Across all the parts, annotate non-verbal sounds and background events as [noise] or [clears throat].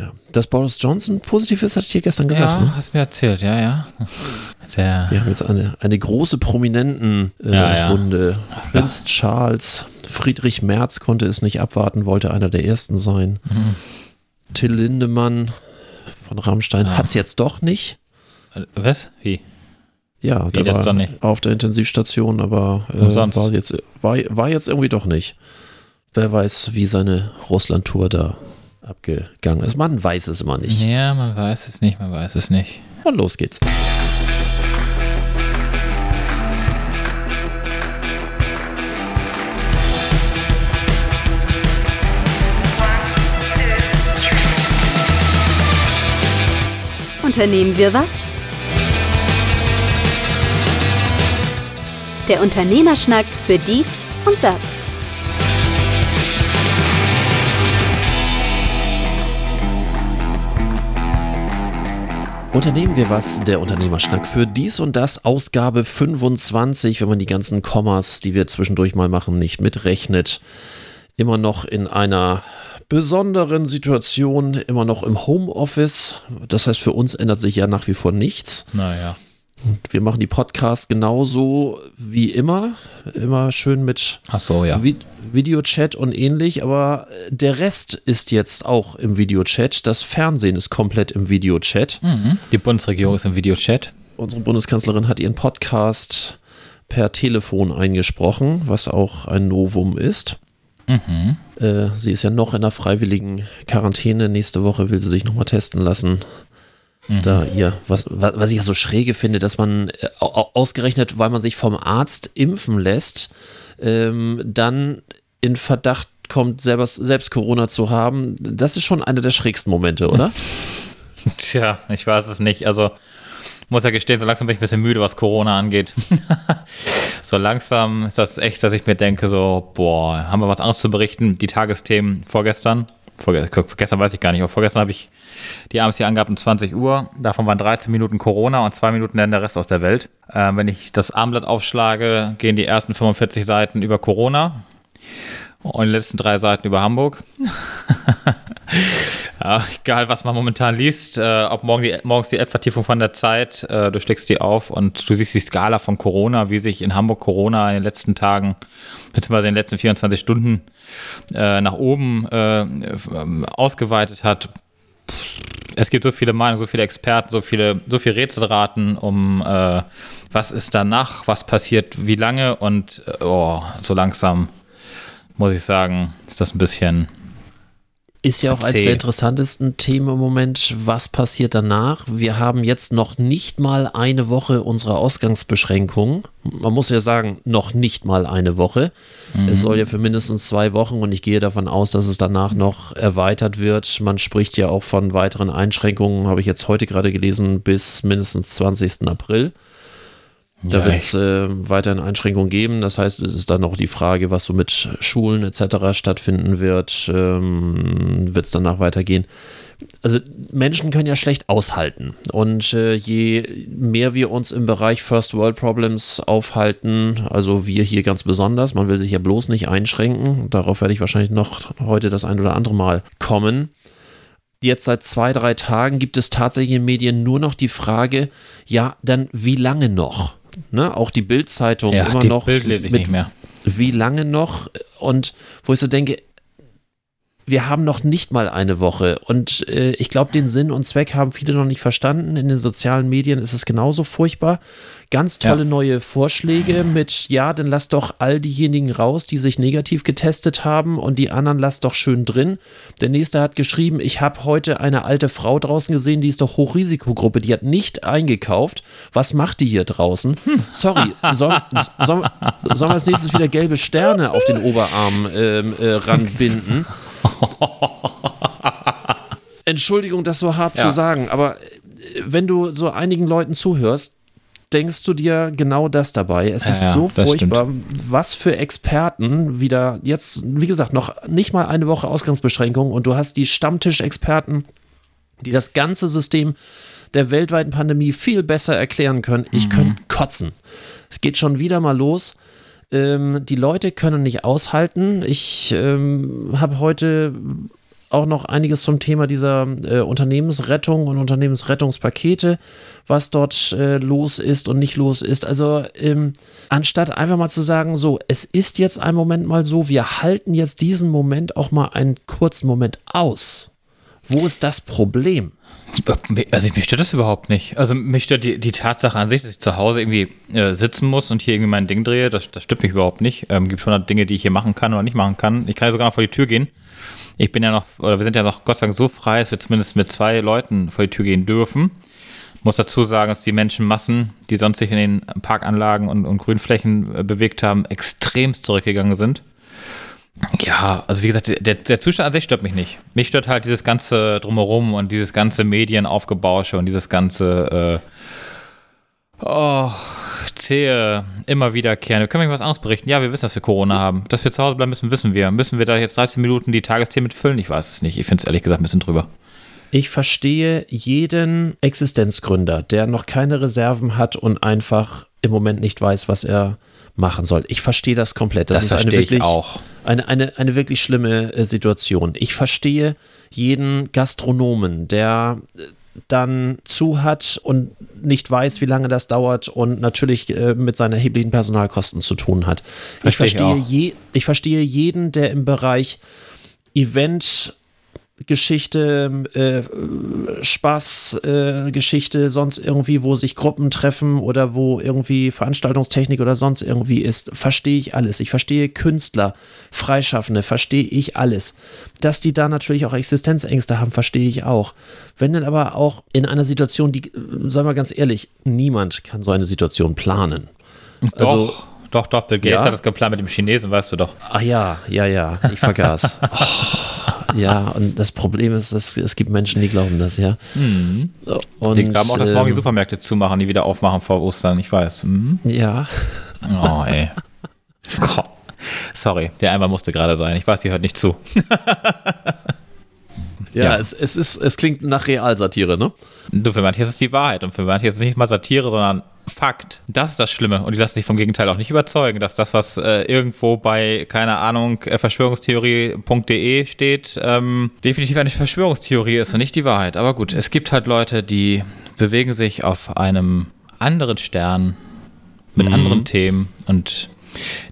Ja. Dass Boris Johnson positiv ist, hatte ich dir gestern gesagt. Ja, ne? hast mir erzählt, ja, ja. [laughs] Der, Wir haben jetzt eine, eine große prominenten äh, Ja, ja. Runde. Prinz Charles, Friedrich Merz konnte es nicht abwarten, wollte einer der ersten sein. Mhm. Till Lindemann von Rammstein Ah. hat es jetzt doch nicht. was? Wie? Ja, Wie, der war auf der Intensivstation, aber äh, war, jetzt, war, war jetzt irgendwie doch nicht. Wer weiß, wie seine Russland-Tour da abgegangen ist. Man weiß es immer nicht. Ja, man weiß es nicht, man weiß es nicht. Und los geht's. Unternehmen wir was? Der Unternehmerschnack für dies und das. Unternehmen wir was, der Unternehmerschnack für dies und das, Ausgabe 25, wenn man die ganzen Kommas, die wir zwischendurch mal machen, nicht mitrechnet. Immer noch in einer besonderen Situation, immer noch im Homeoffice. Das heißt, für uns ändert sich ja nach wie vor nichts. Naja. Wir machen die Podcasts genauso wie immer. Immer schön mit Ach so, ja. Vi Videochat und ähnlich, aber äh, der Rest ist jetzt auch im Videochat. Das Fernsehen ist komplett im Videochat. Mhm. Die Bundesregierung ist im Videochat. Unsere Bundeskanzlerin hat ihren Podcast per Telefon eingesprochen, was auch ein Novum ist. Mhm. Äh, sie ist ja noch in der freiwilligen Quarantäne. Nächste Woche will sie sich nochmal testen lassen. Mhm. Da ihr, was, wa- was ich ja so schräge finde, dass man äh, au- au- ausgerechnet, weil man sich vom Arzt impfen lässt, ähm, dann in Verdacht kommt, selber, selbst Corona zu haben. Das ist schon einer der schrägsten Momente, oder? [laughs] Tja, ich weiß es nicht. Also, muss ja gestehen, so langsam bin ich ein bisschen müde, was Corona angeht. [laughs] so langsam ist das echt, dass ich mir denke, so, boah, haben wir was anderes zu berichten? Die Tagesthemen vorgestern, vorge gestern weiß ich gar nicht, aber vorgestern habe ich die abends hier angehabt um 20 Uhr. Davon waren 13 Minuten Corona und zwei Minuten dann der Rest aus der Welt. Ähm, wenn ich das Armblatt aufschlage, gehen die ersten 45 Seiten über Corona und die letzten drei Seiten über Hamburg. [laughs] [laughs] Ja, egal, was man momentan liest, äh, ob morgen die, morgens die App-Vertiefung von der Zeit, äh, du schlägst die auf und du siehst die Skala von Corona, wie sich in Hamburg Corona in den letzten Tagen, beziehungsweise in den letzten 24 Stunden äh, nach oben äh, ausgeweitet hat. Es gibt so viele Meinungen, so viele Experten, so viele, so viele Rätselraten um äh, was ist danach, was passiert, wie lange und äh, oh, so langsam muss ich sagen, ist das ein bisschen Ist ja auch eines der interessantesten Themen im Moment. Was passiert danach? Wir haben jetzt noch nicht mal eine Woche unserer Ausgangsbeschränkungen. Man muss ja sagen, noch nicht mal eine Woche. Es soll ja für mindestens zwei Wochen und ich gehe davon aus, dass es danach noch erweitert wird. Man spricht ja auch von weiteren Einschränkungen, habe ich jetzt heute gerade gelesen, bis mindestens 20. April. Da Ja, wird es äh, weiterhin Einschränkungen geben. Das heißt, es ist dann noch die Frage, was so mit Schulen etc. stattfinden wird. Ähm, wird es danach weitergehen? Also Menschen können ja schlecht aushalten. Und äh, je mehr wir uns im Bereich First World Problems aufhalten, also wir hier ganz besonders, man will sich ja bloß nicht einschränken. Darauf werde ich wahrscheinlich noch heute das ein oder andere Mal kommen. Jetzt seit zwei, drei Tagen gibt es tatsächlich in Medien nur noch die Frage, ja, dann wie lange noch? Ne? Auch die Bild-Zeitung Ja, immer die noch Bild lese ich nicht mehr. wie lange noch? Und wo ich so denke, wir haben noch nicht mal eine Woche. Und äh, ich glaube, den Sinn und Zweck haben viele noch nicht verstanden. In den sozialen Medien ist es genauso furchtbar. Ganz tolle Ja. neue Vorschläge mit, ja, dann lass doch all diejenigen raus, die sich negativ getestet haben und die anderen lass doch schön drin. Der nächste hat geschrieben, ich habe heute eine alte Frau draußen gesehen, die ist doch Hochrisikogruppe, die hat nicht eingekauft. Was macht die hier draußen? Sorry, [laughs] soll, soll, sollen wir als nächstes wieder gelbe Sterne auf den Oberarm ähm, äh, ranbinden? [laughs] Entschuldigung, das so hart Ja. zu sagen, aber äh, wenn du so einigen Leuten zuhörst, denkst du dir genau das dabei. Es Ja, ist so furchtbar, was für Experten wieder jetzt, wie gesagt, noch nicht mal eine Woche Ausgangsbeschränkung und du hast die Stammtischexperten, die das ganze System der weltweiten Pandemie viel besser erklären können. Ich Mhm. könnte kotzen. Es geht schon wieder mal los. Ähm, die Leute können nicht aushalten. Ich ähm, habe heute auch noch einiges zum Thema dieser äh, Unternehmensrettung und Unternehmensrettungspakete, was dort äh, los ist und nicht los ist. Also ähm, anstatt einfach mal zu sagen, so, es ist jetzt ein Moment mal so, wir halten jetzt diesen Moment auch mal einen kurzen Moment aus. Wo ist das Problem? Also mich stört das überhaupt nicht. Also mich stört die, die Tatsache an sich, dass ich zu Hause irgendwie äh, sitzen muss und hier irgendwie mein Ding drehe. Das, das stört mich überhaupt nicht. Ähm, Gibt schon Dinge, die ich hier machen kann oder nicht machen kann. Ich kann ja sogar noch vor die Tür gehen. Ich bin ja noch, oder wir sind ja noch Gott sei Dank so frei, dass wir zumindest mit zwei Leuten vor die Tür gehen dürfen. Muss dazu sagen, dass die Menschenmassen, die sonst sich in den Parkanlagen und, und Grünflächen äh, bewegt haben, extremst zurückgegangen sind. Ja, also wie gesagt, der, der Zustand an sich stört mich nicht. Mich stört halt dieses ganze Drumherum und dieses ganze Medienaufgebausche und dieses ganze, äh, oh, zähe, immer wiederkehrende. Können wir was anderes berichten? Ja, wir wissen, dass wir Corona haben. Dass wir zu Hause bleiben müssen, wissen wir. Müssen wir da jetzt 13 Minuten die Tagesthemen mitfüllen? Ich weiß es nicht. Ich finde es ehrlich gesagt ein bisschen drüber. Ich verstehe jeden Existenzgründer, der noch keine Reserven hat und einfach im Moment nicht weiß, was er machen soll. Ich verstehe das komplett. Das, das ist eine wirklich, auch. Eine, eine, eine wirklich schlimme äh, Situation. Ich verstehe jeden Gastronomen, der äh, dann zu hat und nicht weiß, wie lange das dauert und natürlich äh, mit seinen erheblichen Personalkosten zu tun hat. Verstehe ich verstehe, ich, je, ich verstehe jeden, der im Bereich Event Geschichte, äh, Spaß, äh, Geschichte, sonst irgendwie, wo sich Gruppen treffen oder wo irgendwie Veranstaltungstechnik oder sonst irgendwie ist, verstehe ich alles. Ich verstehe Künstler, Freischaffende, verstehe ich alles. Dass die da natürlich auch Existenzängste haben, verstehe ich auch. Wenn dann aber auch in einer Situation, die, sagen wir ganz ehrlich, niemand kann so eine Situation planen. Doch. Also, doch, doch, Bill Gates ja? hat das geplant mit dem Chinesen, weißt du doch. Ach ja, ja, ja, ich vergaß. [laughs] oh. Ja, und das Problem ist, dass es gibt Menschen, die glauben das, ja. Mhm. Und, die glauben auch, dass morgen die ähm, Supermärkte zumachen, die wieder aufmachen vor Ostern, ich weiß. Mhm. Ja. Oh, ey. Sorry, der einmal musste gerade sein. Ich weiß, die hört nicht zu. [laughs] ja, ja, Es, es, ist, es klingt nach Realsatire, ne? Du, für manche ist es die Wahrheit und für manche ist es nicht mal Satire, sondern Fakt. Das ist das Schlimme. Und die lassen sich vom Gegenteil auch nicht überzeugen, dass das, was äh, irgendwo bei, keine Ahnung, äh, Verschwörungstheorie.de steht, ähm, definitiv eine Verschwörungstheorie ist und nicht die Wahrheit. Aber gut, es gibt halt Leute, die bewegen sich auf einem anderen Stern mit mhm. anderen Themen und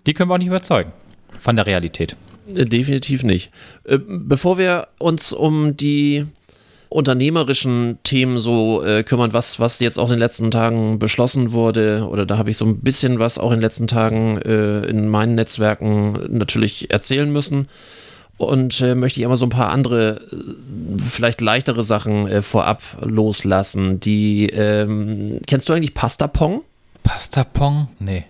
die können wir auch nicht überzeugen von der Realität. Äh, definitiv nicht. Äh, bevor wir uns um die unternehmerischen Themen so äh, kümmern, was, was jetzt auch in den letzten Tagen beschlossen wurde. Oder da habe ich so ein bisschen was auch in den letzten Tagen äh, in meinen Netzwerken natürlich erzählen müssen. Und äh, möchte ich immer so ein paar andere, äh, vielleicht leichtere Sachen äh, vorab loslassen. Die, ähm, kennst du eigentlich Pasta Pong? Pasta Pong? Nee.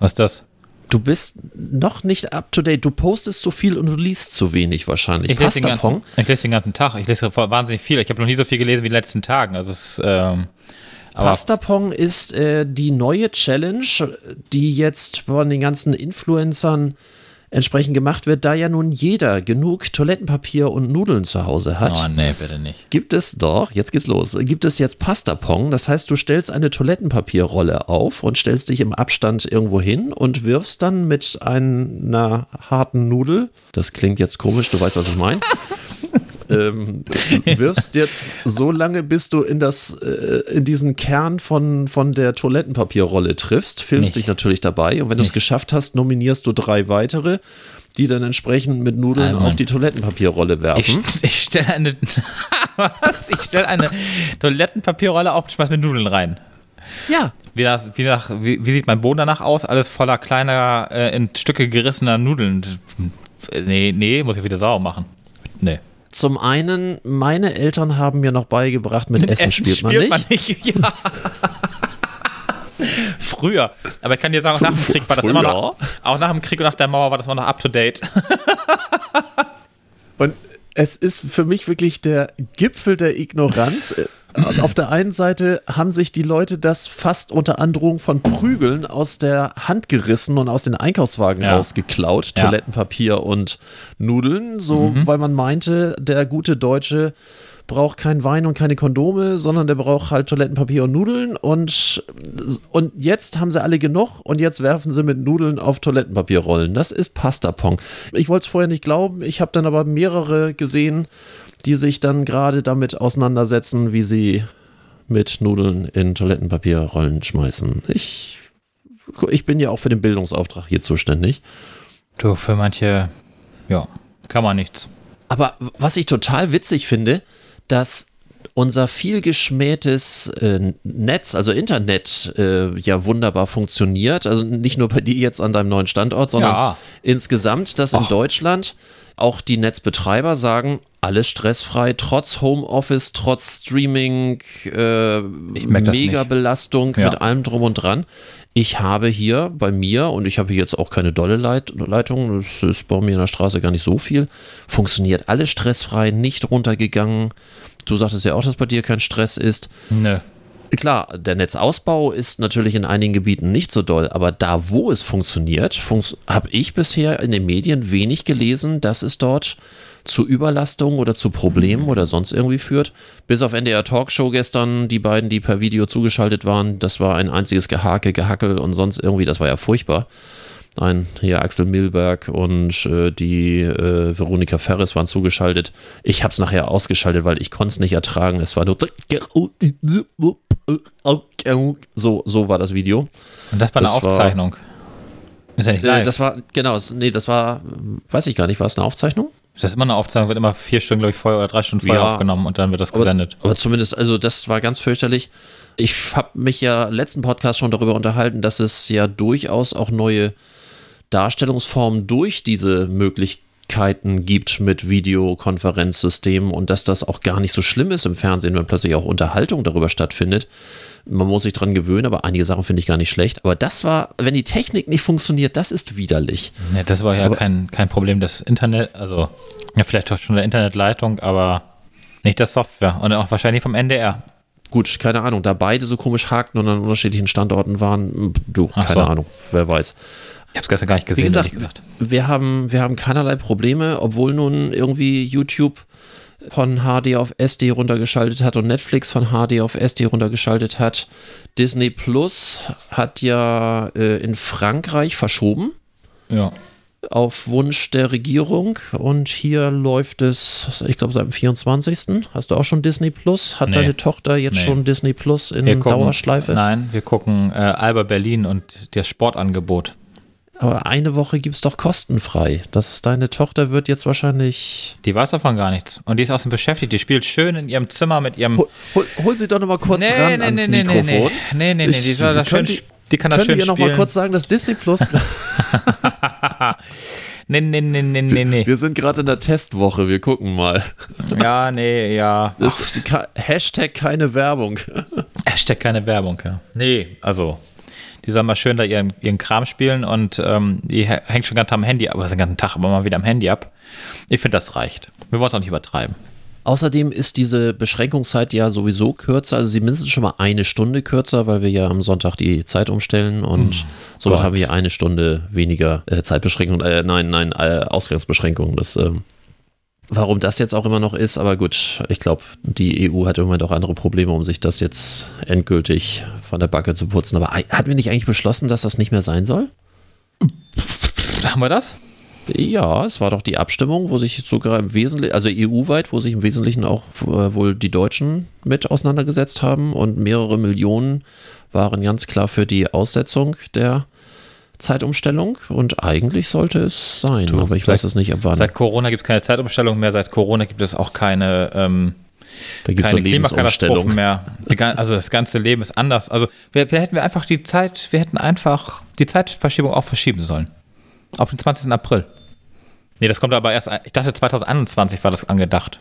Was ist das? Du bist noch nicht up to date. Du postest zu viel und du liest zu wenig wahrscheinlich. Ich lese, den ganzen, ich lese den ganzen Tag. Ich lese wahnsinnig viel. Ich habe noch nie so viel gelesen wie in den letzten Tagen. Also es, ähm, Pastapong ist äh, die neue Challenge, die jetzt von den ganzen Influencern entsprechend gemacht wird, da ja nun jeder genug Toilettenpapier und Nudeln zu Hause hat. Oh, nee, bitte nicht. Gibt es doch, jetzt geht's los, gibt es jetzt Pastapong. Das heißt, du stellst eine Toilettenpapierrolle auf und stellst dich im Abstand irgendwo hin und wirfst dann mit einer harten Nudel, das klingt jetzt komisch, du weißt, was ich meine, [laughs] ähm, wirfst jetzt so lange, bis du in das, äh, in diesen Kern von, von der Toilettenpapierrolle triffst, filmst Nicht. dich natürlich dabei und wenn du es geschafft hast, nominierst du drei weitere, die dann entsprechend mit Nudeln Nein, auf die Toilettenpapierrolle werfen. Ich, ich stelle eine, [laughs] was? Ich stelle eine Toilettenpapierrolle auf und schmeiß mit Nudeln rein. Ja. Wie, das, wie, nach, wie, wie, sieht mein Boden danach aus? Alles voller kleiner, äh, in Stücke gerissener Nudeln. Nee, nee, muss ich wieder sauer machen. Nee. Zum einen, meine Eltern haben mir noch beigebracht, mit, mit Essen, Essen, spielt, spielt man nicht. Man nicht. [laughs] Ja. Früher. Aber ich kann dir sagen, auch nach dem Krieg war das Früher? immer noch. Auch nach dem Krieg und nach der Mauer war das immer noch up to date. und es ist für mich wirklich der Gipfel der Ignoranz. Auf der einen Seite haben sich die Leute das fast unter Androhung von Prügeln aus der Hand gerissen und aus den Einkaufswagen Ja. rausgeklaut. Ja. Toilettenpapier und Nudeln, so, weil man meinte, der gute Deutsche braucht kein Wein und keine Kondome, sondern der braucht halt Toilettenpapier und Nudeln und, und jetzt haben sie alle genug und jetzt werfen sie mit Nudeln auf Toilettenpapierrollen. Das ist Pastapong. Ich wollte es vorher nicht glauben, ich habe dann aber mehrere gesehen, die sich dann gerade damit auseinandersetzen, wie sie mit Nudeln in Toilettenpapierrollen schmeißen. Ich, ich bin ja auch für den Bildungsauftrag hier zuständig. Du, für manche, ja, kann man nichts. Aber was ich total witzig finde, dass unser viel geschmähtes äh, Netz, also Internet, äh, ja wunderbar funktioniert. Also nicht nur bei dir jetzt an deinem neuen Standort, sondern Ja. insgesamt, dass in Ach. Deutschland auch die Netzbetreiber sagen, alles stressfrei, trotz Homeoffice, trotz Streaming, äh, Ich merk das mega nicht. Belastung Ja. mit allem drum und dran. Ich habe hier bei mir, und ich habe hier jetzt auch keine dolle Leit Leitung, das ist bei mir in der Straße gar nicht so viel, funktioniert alles stressfrei, nicht runtergegangen. Du sagtest ja auch, dass bei dir kein Stress ist. Nö. Klar, der Netzausbau ist natürlich in einigen Gebieten nicht so doll, aber da, wo es funktioniert, funks habe ich bisher in den Medien wenig gelesen, dass es dort zu Überlastungen oder zu Problemen oder sonst irgendwie führt. Bis auf NDR Talkshow gestern, die beiden, die per Video zugeschaltet waren, das war ein einziges Gehake, Gehackel und sonst irgendwie, das war ja furchtbar. Ein hier Axel Milberg und äh, die äh, Veronika Ferris waren zugeschaltet. Ich habe es nachher ausgeschaltet, weil ich konnte es nicht ertragen. Es war nur so, so war das Video. Und das war eine Das war- Aufzeichnung. ist ja nicht Äh, live. das war, genau, nee, das war, weiß ich gar nicht, war es eine Aufzeichnung? Das ist immer eine Aufzeichnung, wird immer vier Stunden, glaube ich, vorher oder drei Stunden vorher Ja. aufgenommen und dann wird das Aber, gesendet. aber zumindest, also das war ganz fürchterlich. Ich habe mich ja letzten Podcast schon darüber unterhalten, dass es ja durchaus auch neue Darstellungsformen durch diese Möglichkeiten gibt mit Videokonferenzsystemen und dass das auch gar nicht so schlimm ist im Fernsehen, wenn plötzlich auch Unterhaltung darüber stattfindet. Man muss sich dran gewöhnen, aber einige Sachen finde ich gar nicht schlecht. Aber das war, wenn die Technik nicht funktioniert, das ist widerlich. Nee, das war ja Aber- kein, kein Problem des Internet, also ja, vielleicht doch schon der Internetleitung, aber nicht der Software und auch wahrscheinlich vom NDR. Gut, keine Ahnung, da beide so komisch hakten und an unterschiedlichen Standorten waren, du, Ach keine so. Ahnung, wer weiß. Ich habe es gestern gar nicht Wie gesehen, gesagt, ehrlich gesagt. Wir, haben, wir haben keinerlei Probleme, obwohl nun irgendwie YouTube von HD auf SD runtergeschaltet hat und Netflix von HD auf SD runtergeschaltet hat. Disney Plus hat ja äh, in Frankreich verschoben Ja. auf Wunsch der Regierung und hier läuft es, ich glaube, seit dem 24. Hast du auch schon Disney Plus? Hat Nee. deine Tochter jetzt Nee. schon Disney Plus in gucken, Dauerschleife? Nein, wir gucken äh, Alba Berlin und das Sportangebot. Aber eine Woche gibt es doch kostenfrei. Das, deine Tochter wird jetzt wahrscheinlich. Die weiß davon gar nichts. Und die ist außen beschäftigt. Die spielt schön in ihrem Zimmer mit ihrem. Hol, hol, hol sie doch noch mal kurz ran ans Mikrofon. Nee, nee, nee, nee, die, soll das schön, Könnt ihr- sp- die kann das schön ihr noch mal spielen. kurz sagen, dass Disney Plus. [laughs] [laughs] nee, nee, nee, nee, nee, nee. wir sind gerade in der Testwoche. Wir gucken mal. Ja, nee, ja. Hashtag keine Werbung. Hashtag keine Werbung, ja. Nee, also. Die soll mal schön da ihren, ihren Kram spielen und ähm, die hä- hängt schon ganz am Handy, aber den ganzen Tag immer mal wieder am Handy ab. Ich finde, das reicht. Wir wollen es auch nicht übertreiben. Außerdem ist diese Beschränkungszeit ja sowieso kürzer, also sie mindestens schon mal eine Stunde kürzer, weil wir ja am Sonntag die Zeit umstellen und somit Gott. haben wir eine Stunde weniger äh, Zeitbeschränkung, äh, nein, nein, äh, Ausgangsbeschränkung. Das, ähm, warum das jetzt auch immer noch ist, aber gut, ich glaube, die EU hat im Moment auch andere Probleme, um sich das jetzt endgültig von der Backe zu putzen. Aber hatten wir nicht eigentlich beschlossen, dass das nicht mehr sein soll? Haben wir das? Ja, es war doch die Abstimmung, wo sich sogar im Wesentlichen, also EU-weit, wo sich im Wesentlichen auch äh, wohl die Deutschen mit auseinandergesetzt haben und mehrere Millionen waren ganz klar für die Aussetzung der Zeitumstellung und eigentlich sollte es sein, Du, aber ich seit- weiß es nicht ab wann. Seit Corona gibt es keine Zeitumstellung mehr, seit Corona gibt es auch keine, ähm, keine eine Klimakatastrophen mehr. Die, also das ganze Leben ist anders. Also wir, wir hätten wir einfach die Zeit, wir hätten einfach die Zeitverschiebung auch verschieben sollen. Auf den 20. April. Nee, das kommt aber erst, ich dachte 2021 war das angedacht.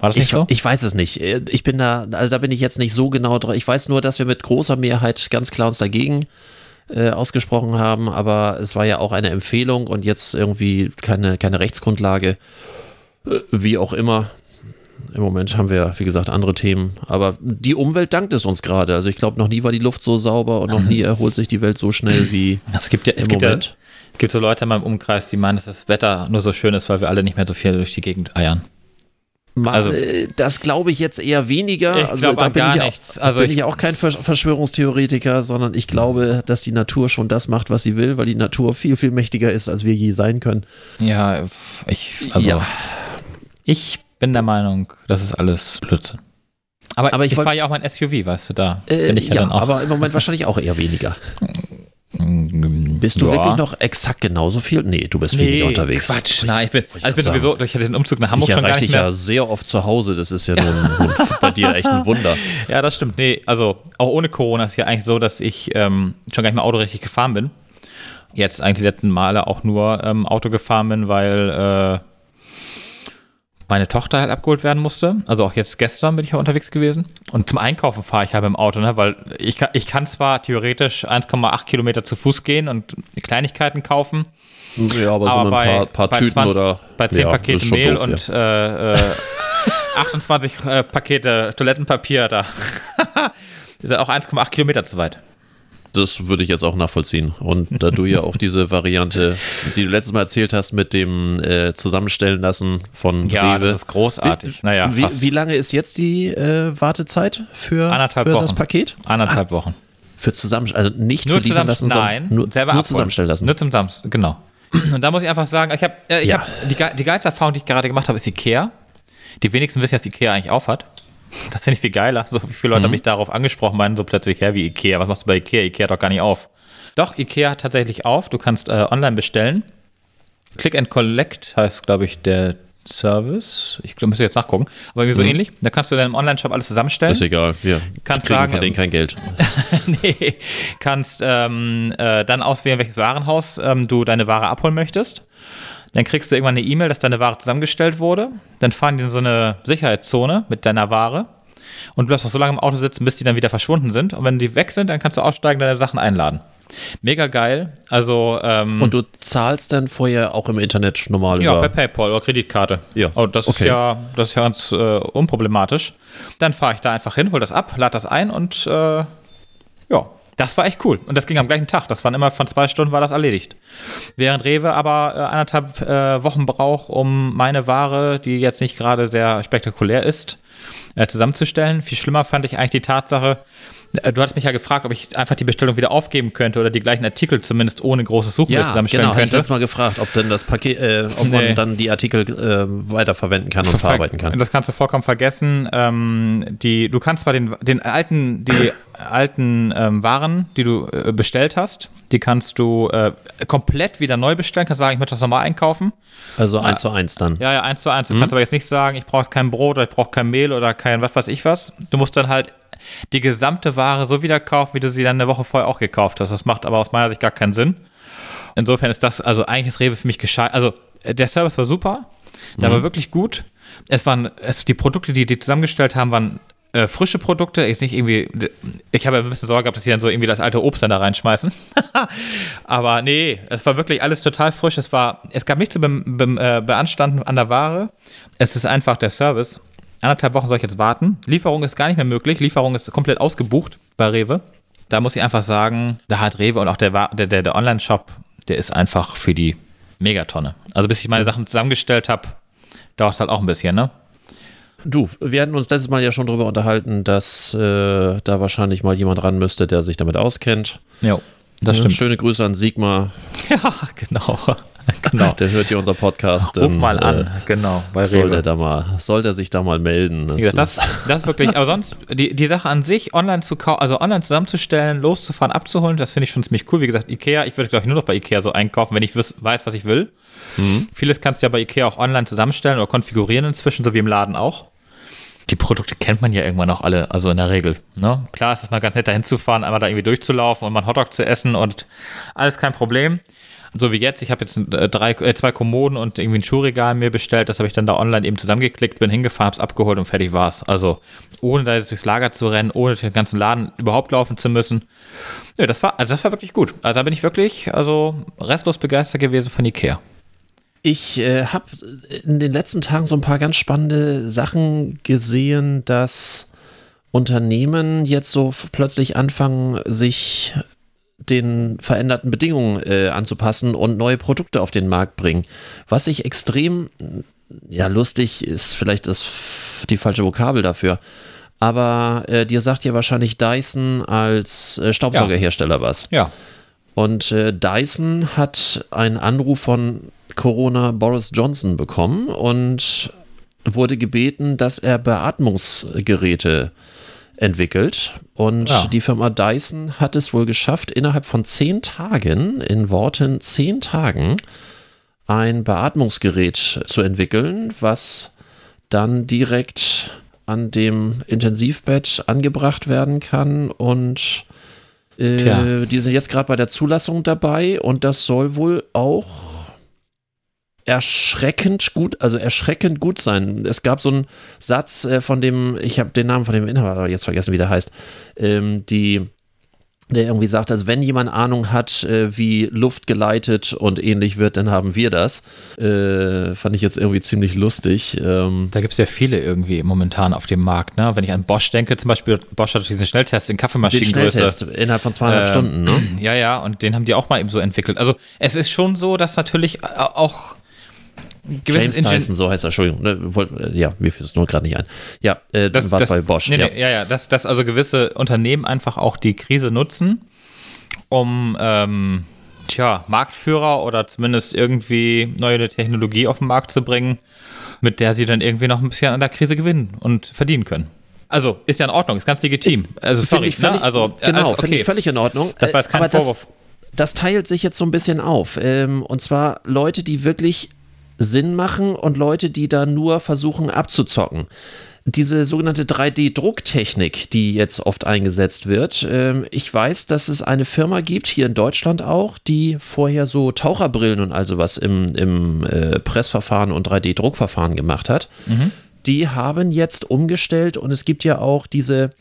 War das nicht Ich, so? ich weiß es nicht. Ich bin da, also da bin ich jetzt nicht so genau dran. Ich weiß nur, dass wir mit großer Mehrheit ganz klar uns dagegen äh, ausgesprochen haben, aber es war ja auch eine Empfehlung und jetzt irgendwie keine, keine Rechtsgrundlage, äh, wie auch immer. im Moment haben wir, wie gesagt, andere Themen. Aber die Umwelt dankt es uns gerade. Also ich glaube, noch nie war die Luft so sauber und noch nie [laughs] erholt sich die Welt so schnell wie Es gibt ja, es im gibt ja, Moment. es gibt so Leute in meinem Umkreis, die meinen, dass das Wetter nur so schön ist, weil wir alle nicht mehr so viel durch die Gegend eiern. Also- äh, das glaube ich jetzt eher weniger. Ich also da bin ich, nichts. Auch, Also bin ich- ich auch kein Versch- Verschwörungstheoretiker, sondern ich glaube, dass die Natur schon das macht, was sie will, weil die Natur viel, viel mächtiger ist, als wir je sein können. Ja, ich, also, Ja. ich bin der Meinung, das ist alles Blödsinn. Aber, Aber ich ich, fahre ja auch mein SUV, weißt du, da Äh, bin ich ja, ja, dann auch. aber im Moment wahrscheinlich auch eher weniger. [laughs] Bist du ja. wirklich noch exakt genauso viel? Nee, du bist weniger unterwegs. Quatsch, nein, ich bin, ich also ich bin sowieso durch den Umzug nach Hamburg Ich schon gar erreiche nicht dich mehr. ja sehr oft zu Hause. Das ist ja nun, nun bei dir echt ein Wunder. [laughs] Ja, das stimmt. Nee, also auch ohne Corona ist ja eigentlich so, dass ich ähm, schon gar nicht mehr Auto richtig gefahren bin. Jetzt eigentlich die letzten Male auch nur ähm, Auto gefahren bin, weil äh, meine Tochter halt abgeholt werden musste. Also auch jetzt gestern bin ich ja unterwegs gewesen. Und zum Einkaufen fahre ich halt im Auto, ne? weil ich kann, ich kann zwar theoretisch 1,8 Kilometer zu Fuß gehen und Kleinigkeiten kaufen, Ja, aber, so aber mit bei, ein paar, paar Tüten 20 oder. bei 10 ja, Paketen Mehl doof, und äh, äh, [laughs] 28 äh, Pakete Toilettenpapier, da [laughs] ist ja auch 1,8 Kilometer zu weit. Das würde ich jetzt auch nachvollziehen. Und da du ja auch diese Variante, die du letztes Mal erzählt hast, mit dem äh, Zusammenstellen lassen von Ja, Rewe. das ist großartig. naja, wie, wie lange ist jetzt die äh, Wartezeit für, für Wochen. das Paket? Anderthalb Wochen. Für zusammenstellen, also nicht Nur für liefern lassen, nein, nur, selber nur zusammenstellen lassen. Nur zum Samstag, genau. [clears throat] Und da muss ich einfach sagen, ich habe äh, ich Ja. hab die, die geilste Erfahrung, die ich gerade gemacht habe, ist Ikea. Die wenigsten wissen, dass Ikea eigentlich aufhat. [laughs] Das finde ich viel geiler. So viele Leute haben mich darauf angesprochen, meinen so plötzlich, ja, wie Ikea, was machst du bei Ikea? Ikea hat doch gar nicht auf. Doch, Ikea hat tatsächlich auf. Du kannst äh, online bestellen. Click and Collect heißt, glaube ich, der Service. Ich müsste jetzt nachgucken. Aber irgendwie so ähnlich. Da kannst du dann im Online-Shop alles zusammenstellen. Ist egal, wir Kannst kriegen sagen, von denen kein Geld. [laughs] nee, kannst ähm, äh, dann auswählen, welches Warenhaus ähm, du deine Ware abholen möchtest. Dann kriegst du irgendwann eine E-Mail, dass deine Ware zusammengestellt wurde. Dann fahren die in so eine Sicherheitszone mit deiner Ware. Und du bleibst noch so lange im Auto sitzen, bis die dann wieder verschwunden sind. Und wenn die weg sind, dann kannst du aussteigen, deine Sachen einladen. Mega geil. Also, ähm, Und du zahlst dann vorher auch im Internet normal ja, über. per PayPal oder Kreditkarte. Ja, Oh, das okay. ist ja, das ist ja ganz äh, unproblematisch. Dann fahre ich da einfach hin, hol das ab, lade das ein und äh, ja, das war echt cool. Und das ging am gleichen Tag. Das waren immer von zwei Stunden war das erledigt. Während Rewe aber äh, anderthalb äh, Wochen braucht, um meine Ware, die jetzt nicht gerade sehr spektakulär ist, äh, zusammenzustellen. Viel schlimmer fand ich eigentlich die Tatsache, du hattest mich ja gefragt, ob ich einfach die Bestellung wieder aufgeben könnte oder die gleichen Artikel zumindest ohne großes Suchbild Ja, zusammenstellen genau. Könnte. letztes Mal gefragt, ob denn das Paket, äh, ob Nee. man dann die Artikel äh, weiterverwenden kann und verarbeiten kann. Das kannst du vollkommen vergessen. Ähm, die, du kannst zwar den, den alten, die [clears throat] alten ähm, Waren, die du äh, bestellt hast, die kannst du äh, komplett wieder neu bestellen. Kannst sagen, ich möchte das nochmal einkaufen. Also eins zu eins dann. Ja, ja, eins zu eins. Du Mhm. kannst aber jetzt nicht sagen, ich brauche kein Brot oder ich brauche kein Mehl oder kein was weiß ich was. Du musst dann halt die gesamte Ware so wieder kaufen, wie du sie dann eine Woche vorher auch gekauft hast. Das macht aber aus meiner Sicht gar keinen Sinn. Insofern ist das, also eigentlich ist Rewe für mich gescheit. Also äh, der Service war super, der Mhm. war wirklich gut. Es waren, es, die Produkte, die die zusammengestellt haben, waren äh, frische Produkte. Jetzt nicht irgendwie, ich habe ja ein bisschen Sorge gehabt, dass sie dann so irgendwie das alte Obst dann da reinschmeißen. [laughs] Aber nee, es war wirklich alles total frisch. Es war, es gab nichts zu be be äh, beanstanden an der Ware. Es ist einfach der Service. Anderthalb Wochen soll ich jetzt warten. Lieferung ist gar nicht mehr möglich. Lieferung ist komplett ausgebucht bei Rewe. Da muss ich einfach sagen, da hat Rewe und auch der, der, der, der Online-Shop, der ist einfach für die Megatonne. Also bis ich meine Sachen zusammengestellt habe, dauert es halt auch ein bisschen, ne? Du, wir hatten uns letztes Mal ja schon darüber unterhalten, dass äh, da wahrscheinlich mal jemand ran müsste, der sich damit auskennt. Jo, das stimmt. Schöne Grüße an Sigmar. [laughs] Ja, genau. [laughs] genau. Der hört ja unser Podcast. Ruf ähm, mal an, Äh, genau, bei soll Rewe. der da mal, soll der sich da mal melden? Das gesagt, das, ist- das wirklich, aber sonst, die, die Sache an sich, online zu kaufen, also online zusammenzustellen, loszufahren, abzuholen, das finde ich schon ziemlich cool. Wie gesagt, Ikea, ich würde, glaube ich, nur noch bei Ikea so einkaufen, wenn ich weiß, was ich will. Vieles kannst du ja bei Ikea auch online zusammenstellen oder konfigurieren inzwischen, so wie im Laden auch. Die Produkte kennt man ja irgendwann auch alle, also in der Regel. Ne? Klar ist es mal ganz nett, da hinzufahren, einmal da irgendwie durchzulaufen und mal einen Hotdog zu essen und alles kein Problem. So wie jetzt, ich habe jetzt äh, drei, äh, zwei Kommoden und irgendwie ein Schuhregal mir bestellt, das habe ich dann da online eben zusammengeklickt, bin hingefahren, hab's abgeholt und fertig war's. Also ohne da jetzt durchs Lager zu rennen, ohne den ganzen Laden überhaupt laufen zu müssen. Ja, das war, also das war wirklich gut. Also da bin ich wirklich, also restlos begeistert gewesen von Ikea. Ich äh, habe in den letzten Tagen so ein paar ganz spannende Sachen gesehen, dass Unternehmen jetzt so plötzlich anfangen, sich den veränderten Bedingungen äh, anzupassen und neue Produkte auf den Markt bringen. Was ich extrem, ja, lustig ist vielleicht das, die falsche Vokabel dafür. Aber äh, dir sagt ja wahrscheinlich Dyson als äh, Staubsaugerhersteller ja. was. Ja. Und äh, Dyson hat einen Anruf von Corona Boris Johnson bekommen und wurde gebeten, dass er Beatmungsgeräte entwickelt. Und ja. die Firma Dyson hat es wohl geschafft, innerhalb von zehn Tagen, in Worten zehn Tagen, ein Beatmungsgerät zu entwickeln, was dann direkt an dem Intensivbett angebracht werden kann und äh, die sind jetzt gerade bei der Zulassung dabei und das soll wohl auch erschreckend gut, also erschreckend gut sein. Es gab so einen Satz äh, von dem, ich habe den Namen von dem Inhaber jetzt vergessen, wie der heißt, ähm, die der irgendwie sagt, also wenn jemand Ahnung hat, äh, wie Luft geleitet und ähnlich wird, dann haben wir das. Äh, fand ich jetzt irgendwie ziemlich lustig. Ähm da gibt es ja viele irgendwie momentan auf dem Markt. Ne? Wenn ich an Bosch denke, zum Beispiel, Bosch hat diesen Schnelltest in Kaffeemaschinengröße. Den Schnelltest innerhalb von 200 äh, Stunden, ne? [clears throat] Ja, ja, und den haben die auch mal eben so entwickelt. Also es ist schon so, dass natürlich auch James Tyson, so heißt er, Entschuldigung. Ne, äh, ja, mir fällt es nur gerade nicht ein. Ja, äh, das war bei Bosch. Nee, ja. Nee, ja, ja, dass, dass also gewisse Unternehmen einfach auch die Krise nutzen, um ähm, tja, Marktführer oder zumindest irgendwie neue Technologie auf den Markt zu bringen, mit der sie dann irgendwie noch ein bisschen an der Krise gewinnen und verdienen können. Also ist ja in Ordnung, ist ganz legitim. Also sorry, ich völlig, ne? also genau, also, okay. finde ich völlig in Ordnung. Das war jetzt kein Vorwurf. Das, das teilt sich jetzt so ein bisschen auf. Ähm, und zwar Leute, die wirklich Sinn machen und Leute, die da nur versuchen abzuzocken. Diese sogenannte 3D-Drucktechnik, die jetzt oft eingesetzt wird. Ähm, ich weiß, dass es eine Firma gibt, hier in Deutschland auch, die vorher so Taucherbrillen und also was im, im äh, Pressverfahren und 3D-Druckverfahren gemacht hat. Mhm. Die haben jetzt umgestellt und es gibt ja auch diese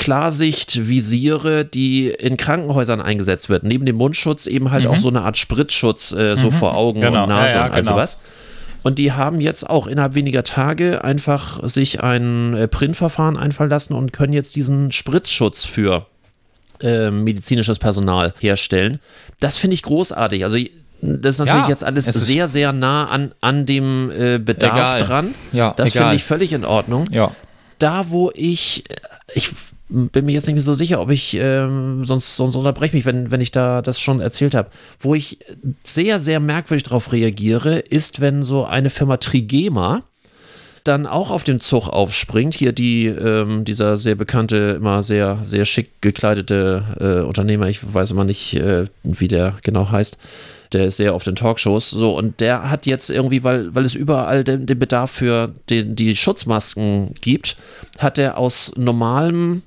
Klarsicht-Visiere, die in Krankenhäusern eingesetzt wird. Neben dem Mundschutz eben halt mhm. auch so eine Art Spritzschutz äh, so mhm. vor Augen genau. und Nase ja, ja, und also genau. was. Und die haben jetzt auch innerhalb weniger Tage einfach sich ein äh, Printverfahren einfallen lassen und können jetzt diesen Spritzschutz für äh, medizinisches Personal herstellen. Das finde ich großartig. Also das ist natürlich ja, jetzt alles sehr, sehr nah an, an dem äh, Bedarf egal. dran. Ja, das finde ich völlig in Ordnung. Ja. Da, wo ich, äh, ich bin mir jetzt nicht so sicher, ob ich, ähm, sonst, sonst unterbreche mich, wenn, wenn ich da das schon erzählt habe. Wo ich sehr, sehr merkwürdig darauf reagiere, ist, wenn so eine Firma Trigema dann auch auf den Zug aufspringt. Hier die, ähm, dieser sehr bekannte, immer sehr, sehr schick gekleidete äh, Unternehmer, ich weiß immer nicht, äh, wie der genau heißt. Der ist sehr auf den Talkshows. So, und der hat jetzt irgendwie, weil, weil es überall den, den Bedarf für den, die Schutzmasken gibt, hat er aus normalem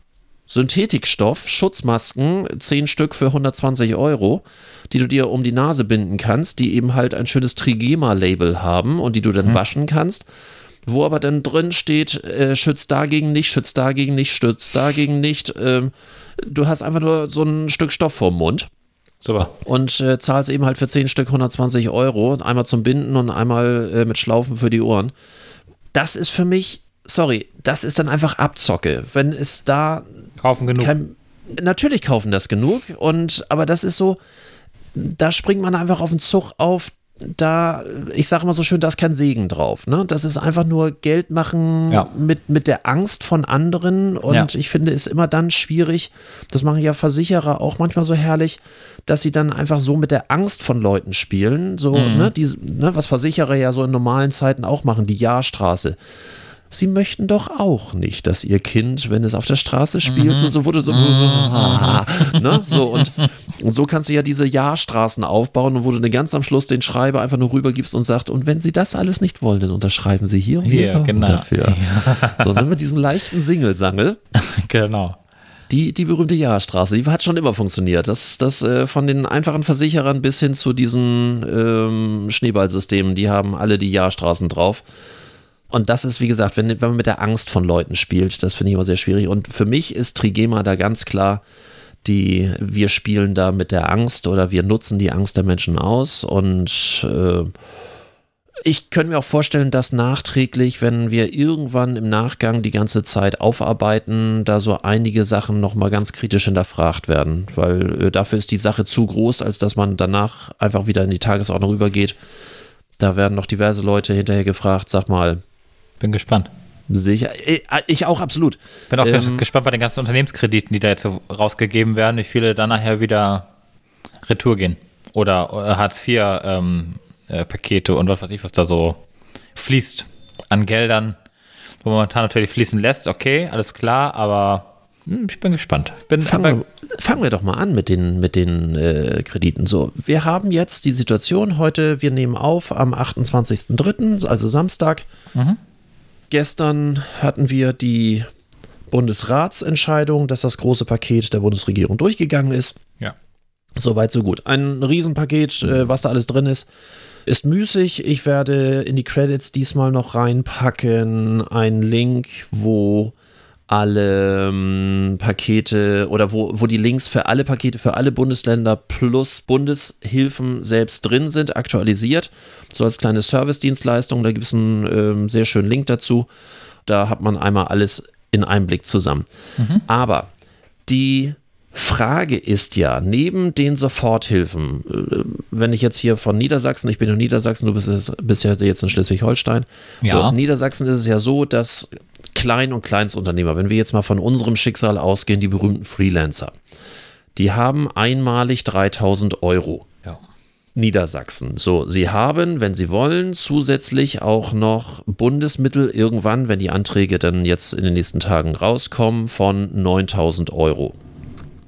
Synthetikstoff, Schutzmasken, 10 Stück für 120 Euro, die du dir um die Nase binden kannst, die eben halt ein schönes Trigema-Label haben und die du dann mhm. waschen kannst, wo aber dann drin steht, äh, schützt dagegen nicht, schützt dagegen nicht, schützt dagegen nicht. Ähm, du hast einfach nur so ein Stück Stoff vorm Mund. Super. Und äh, zahlst eben halt für 10 Stück 120 Euro, einmal zum Binden und einmal äh, mit Schlaufen für die Ohren. Das ist für mich sorry, das ist dann einfach Abzocke. Wenn es da. Kaufen genug. Kein, natürlich kaufen das genug, und aber das ist so, da springt man einfach auf den Zug auf. Da, ich sage immer so schön, da ist kein Segen drauf. Ne? Das ist einfach nur Geld machen ja. mit, mit der Angst von anderen. Und ja. ich finde es immer dann schwierig, das machen ja Versicherer auch manchmal so herrlich, dass sie dann einfach so mit der Angst von Leuten spielen. So, mhm. ne, die, ne, was Versicherer ja so in normalen Zeiten auch machen, die Jahrstraße. Sie möchten doch auch nicht, dass Ihr Kind, wenn es auf der Straße spielt, mhm. so, so wurde so, mhm. [laughs] ne, so und, und so kannst du ja diese Jahrstraßen aufbauen und wo du dann ganz am Schluss den Schreiber einfach nur rübergibst und sagst, und wenn Sie das alles nicht wollen, dann unterschreiben Sie hier und hier ja, genau. dafür. Ja. So, dann mit diesem leichten Singelsangel. [laughs] genau. Die, die berühmte Jahrstraße, die hat schon immer funktioniert. Das, das äh, von den einfachen Versicherern bis hin zu diesen ähm, Schneeballsystemen, die haben alle die Jahrstraßen drauf. Und das ist, wie gesagt, wenn, wenn man mit der Angst von Leuten spielt, das finde ich immer sehr schwierig. Und für mich ist Trigema da ganz klar, die, wir spielen da mit der Angst oder wir nutzen die Angst der Menschen aus und äh, ich könnte mir auch vorstellen, dass nachträglich, wenn wir irgendwann im Nachgang die ganze Zeit aufarbeiten, da so einige Sachen nochmal ganz kritisch hinterfragt werden, weil äh, dafür ist die Sache zu groß, als dass man danach einfach wieder in die Tagesordnung übergeht. Da werden noch diverse Leute hinterher gefragt, sag mal. Bin gespannt. Sicher, äh, ich auch absolut. Bin auch ähm, gespannt bei den ganzen Unternehmenskrediten, die da jetzt so rausgegeben werden, wie viele dann nachher wieder Retour gehen. Oder äh, Hartz IV ähm, äh, und was weiß ich, was da so fließt an Geldern, wo man momentan natürlich fließen lässt. Okay, alles klar, aber hm, ich bin gespannt. Bin, fangen, wir, fangen, wir, doch mal an mit den, mit den äh, Krediten. So, wir haben jetzt die Situation heute, wir nehmen auf am 28.03., also Samstag. Mhm. Gestern hatten wir die Bundesratsentscheidung, dass das große Paket der Bundesregierung durchgegangen ist. Ja. Soweit, so gut. Ein Riesenpaket, äh, was da alles drin ist. Ist müßig. Ich werde in die Credits diesmal noch reinpacken einen Link, wo alle ähm, Pakete oder wo, wo die Links für alle Pakete für alle Bundesländer plus Bundeshilfen selbst drin sind, aktualisiert. So als kleine Service-Dienstleistung. Da gibt es einen ähm, sehr schönen Link dazu. Da hat man einmal alles in einem Blick zusammen. Mhm. Aber die Frage ist ja, neben den Soforthilfen, äh, wenn ich jetzt hier von Niedersachsen, ich bin in Niedersachsen, du bist, bist ja jetzt in Schleswig-Holstein. Ja. So, in Niedersachsen ist es ja so, dass Klein- und Kleinstunternehmer, wenn wir jetzt mal von unserem Schicksal ausgehen, die berühmten Freelancer, die haben einmalig 3000 Euro. Niedersachsen. So, sie haben, wenn sie wollen, zusätzlich auch noch Bundesmittel irgendwann, wenn die Anträge dann jetzt in den nächsten Tagen rauskommen, von 9000 Euro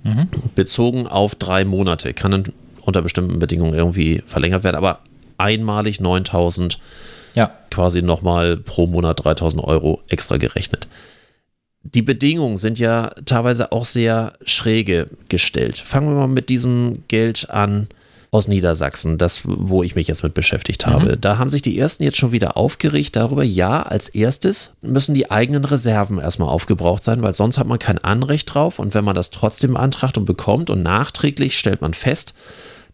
mhm. bezogen auf drei Monate. Kann dann unter bestimmten Bedingungen irgendwie verlängert werden, aber einmalig 9000 ja. quasi nochmal pro Monat 3000 Euro extra gerechnet. Die Bedingungen sind ja teilweise auch sehr schräge gestellt. Fangen wir mal mit diesem Geld an, aus Niedersachsen, das, wo ich mich jetzt mit beschäftigt habe. Mhm. Da haben sich die ersten jetzt schon wieder aufgeregt darüber, ja, als erstes müssen die eigenen Reserven erstmal aufgebraucht sein, weil sonst hat man kein Anrecht drauf. Und wenn man das trotzdem beantragt und bekommt und nachträglich stellt man fest,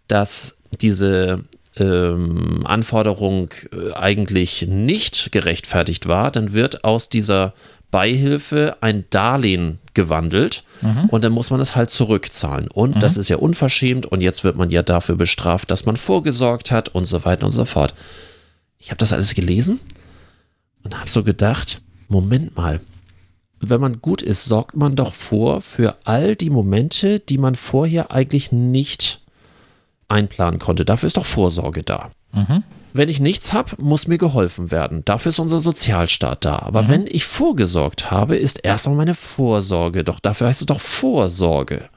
dass diese ähm, Anforderung äh, eigentlich nicht gerechtfertigt war, dann wird aus dieser Beihilfe ein Darlehen gewandelt mhm. und dann muss man es halt zurückzahlen. Und mhm. das ist ja unverschämt und jetzt wird man ja dafür bestraft, dass man vorgesorgt hat und so weiter und so fort. Ich habe das alles gelesen und habe so gedacht, Moment mal, wenn man gut ist, sorgt man doch vor für all die Momente, die man vorher eigentlich nicht einplanen konnte. Dafür ist doch Vorsorge da. Mhm. Wenn ich nichts habe, muss mir geholfen werden. Dafür ist unser Sozialstaat da. Aber mhm. wenn ich vorgesorgt habe, ist erstmal meine Vorsorge. Doch dafür heißt es doch Vorsorge.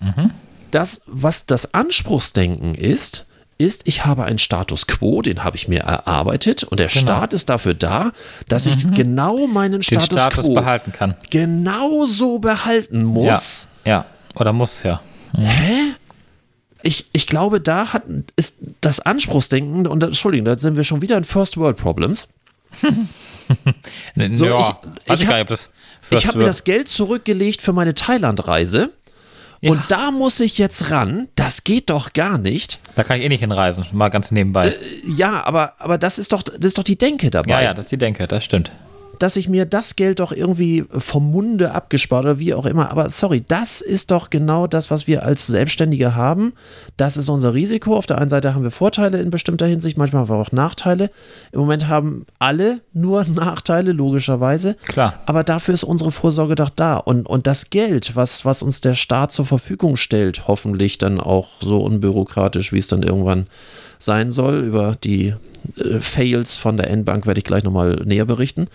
Mhm. Das, was das Anspruchsdenken ist, ist, ich habe einen Status quo, den habe ich mir erarbeitet und der genau. Staat ist dafür da, dass ich mhm. genau meinen Status, Status quo behalten kann. Genau so behalten muss. Ja, ja. oder muss ja. Mhm. Hä? Ich, ich glaube, da hat, ist das Anspruchsdenken, und Entschuldigung, da sind wir schon wieder in First World Problems. [laughs] so, ja, ich, ich habe hab mir das Geld zurückgelegt für meine Thailand-Reise. Ja. Und da muss ich jetzt ran. Das geht doch gar nicht. Da kann ich eh nicht hinreisen, mal ganz nebenbei. Äh, ja, aber, aber das ist doch, das ist doch die Denke dabei. Ja, ja, das ist die Denke, das stimmt dass ich mir das Geld doch irgendwie vom Munde abgespart oder wie auch immer. Aber sorry, das ist doch genau das, was wir als Selbstständige haben. Das ist unser Risiko. Auf der einen Seite haben wir Vorteile in bestimmter Hinsicht, manchmal aber auch Nachteile. Im Moment haben alle nur [laughs] Nachteile, logischerweise. Klar. Aber dafür ist unsere Vorsorge doch da. Und, und das Geld, was, was uns der Staat zur Verfügung stellt, hoffentlich dann auch so unbürokratisch, wie es dann irgendwann sein soll. Über die Fails von der N-Bank werde ich gleich nochmal näher berichten.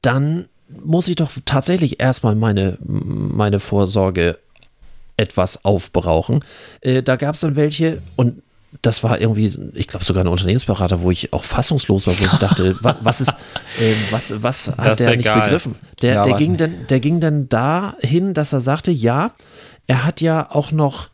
Dann muss ich doch tatsächlich erstmal meine, meine Vorsorge etwas aufbrauchen. Äh, da gab es dann welche und das war irgendwie, ich glaube sogar ein Unternehmensberater, wo ich auch fassungslos war, wo ich dachte, [laughs] was, was ist, äh, was, was hat der nicht begriffen? Der, ja, der, ging dann, der ging dann dahin, dass er sagte, ja, er hat ja auch noch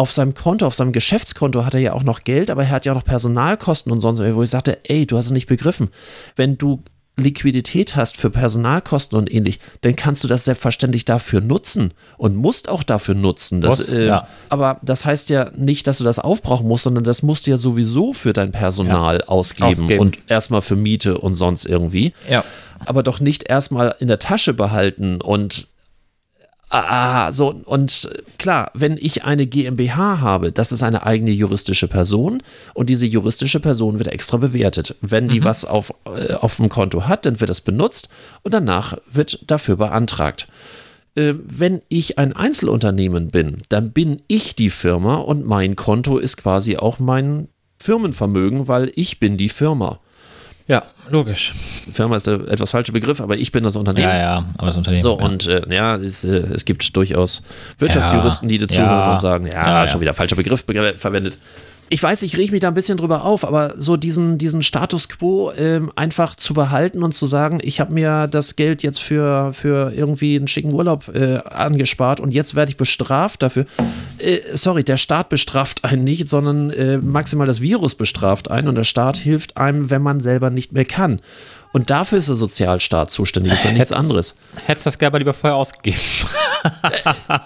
auf seinem Konto, auf seinem Geschäftskonto hat er ja auch noch Geld, aber er hat ja auch noch Personalkosten und sonst, wo ich sagte, ey, du hast es nicht begriffen. Wenn du Liquidität hast für Personalkosten und ähnlich, dann kannst du das selbstverständlich dafür nutzen und musst auch dafür nutzen. Das, äh, ja. Aber das heißt ja nicht, dass du das aufbrauchen musst, sondern das musst du ja sowieso für dein Personal ausgeben Aufgeben. und erstmal für Miete und sonst irgendwie. Ja. Aber doch nicht erstmal in der Tasche behalten und Ah, so, und klar, wenn ich eine GmbH habe, das ist eine eigene juristische Person und diese juristische Person wird extra bewertet. Wenn die was auf, äh, auf dem Konto hat, dann wird das benutzt und danach wird dafür beantragt. Äh, wenn ich ein Einzelunternehmen bin, dann bin ich die Firma und mein Konto ist quasi auch mein Firmenvermögen, weil ich bin die Firma. Ja, logisch. Firma ist der etwas falsche Begriff, aber ich bin das Unternehmen. Ja, ja, aber das Unternehmen. So, ja. und äh, ja, es, äh, es gibt durchaus Wirtschaftsjuristen, die dir Ja. und sagen, ja, schon wieder falscher Begriff be verwendet. Ich weiß, ich rieche mich da ein bisschen drüber auf, aber so diesen, diesen Status quo ähm, einfach zu behalten und zu sagen, ich habe mir das Geld jetzt für, für irgendwie einen schicken Urlaub äh, angespart und jetzt werde ich bestraft dafür. Äh, sorry, der Staat bestraft einen nicht, sondern äh, maximal das Virus bestraft einen und der Staat hilft einem, wenn man selber nicht mehr kann. Und dafür ist der Sozialstaat zuständig, für nichts Hätt's- anderes. Hättest das Geld aber lieber vorher ausgegeben.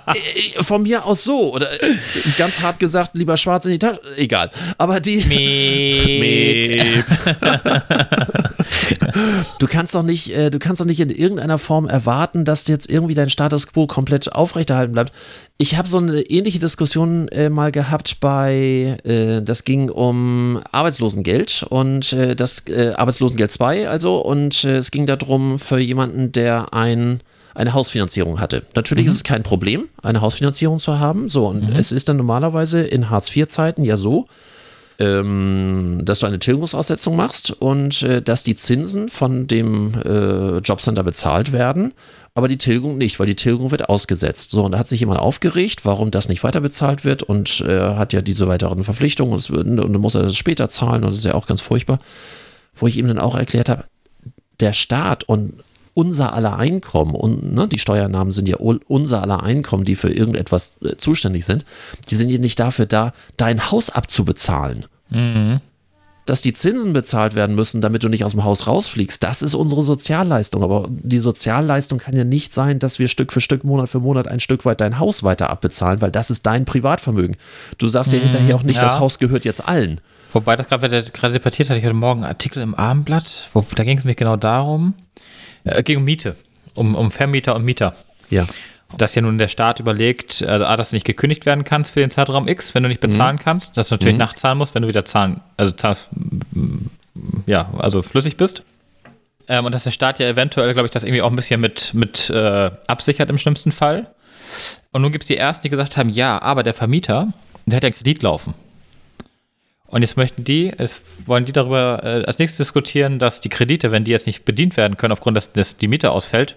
Äh, Von mir aus so. Oder äh, ganz hart gesagt, lieber schwarz in die Tasche. Egal. Aber die. Miep. [laughs] [laughs] Du kannst doch nicht, äh, du kannst doch nicht in irgendeiner Form erwarten, dass jetzt irgendwie dein Status quo komplett aufrechterhalten bleibt. Ich habe so eine ähnliche Diskussion äh, mal gehabt bei, äh, das ging um Arbeitslosengeld und äh, das äh, Arbeitslosengeld 2 also und äh, es ging darum für jemanden, der ein eine Hausfinanzierung hatte. Natürlich ist es kein Problem, eine Hausfinanzierung zu haben. So, und es ist dann normalerweise in Hartz-IV-Zeiten ja so, ähm, dass du eine Tilgungsaussetzung machst und äh, dass die Zinsen von dem äh, Jobcenter bezahlt werden, aber die Tilgung nicht, weil die Tilgung wird ausgesetzt. So, und da hat sich jemand aufgeregt, warum das nicht weiter bezahlt wird und äh, hat ja diese weiteren Verpflichtungen und, es, und dann muss er das später zahlen und das ist ja auch ganz furchtbar. Wo ich ihm dann auch erklärt habe, der Staat und unser aller Einkommen und ne, die Steuernahmen sind ja unser aller Einkommen, die für irgendetwas äh, zuständig sind, die sind ja nicht dafür da, dein Haus abzubezahlen. Dass die Zinsen bezahlt werden müssen, damit du nicht aus dem Haus rausfliegst, das ist unsere Sozialleistung. Aber die Sozialleistung kann ja nicht sein, dass wir Stück für Stück, Monat für Monat ein Stück weit dein Haus weiter abbezahlen, weil das ist dein Privatvermögen. Du sagst ja hinterher auch nicht, ja. das Haus gehört jetzt allen. Wobei das gerade gerade debattiert hatte, ich heute Morgen einen Artikel im Abendblatt, wo, da ging es mir genau darum, äh, ging um Miete, um, um Vermieter und Mieter. Ja. Dass ja nun der Staat überlegt, also A, dass du nicht gekündigt werden kannst für den Zeitraum X, wenn du nicht bezahlen kannst, dass du natürlich nachzahlen musst, wenn du wieder zahlen, also zahlst, mm, ja, also flüssig bist. Ähm, und dass der Staat ja eventuell, glaube ich, das irgendwie auch ein bisschen mit, mit äh, absichert im schlimmsten Fall. Und nun gibt es die Ersten, die gesagt haben, ja, aber der Vermieter, der hat ja einen Kredit laufen. Und jetzt möchten die, es wollen die darüber äh, als nächstes diskutieren, dass die Kredite, wenn die jetzt nicht bedient werden können, aufgrund dass, dass die Miete ausfällt,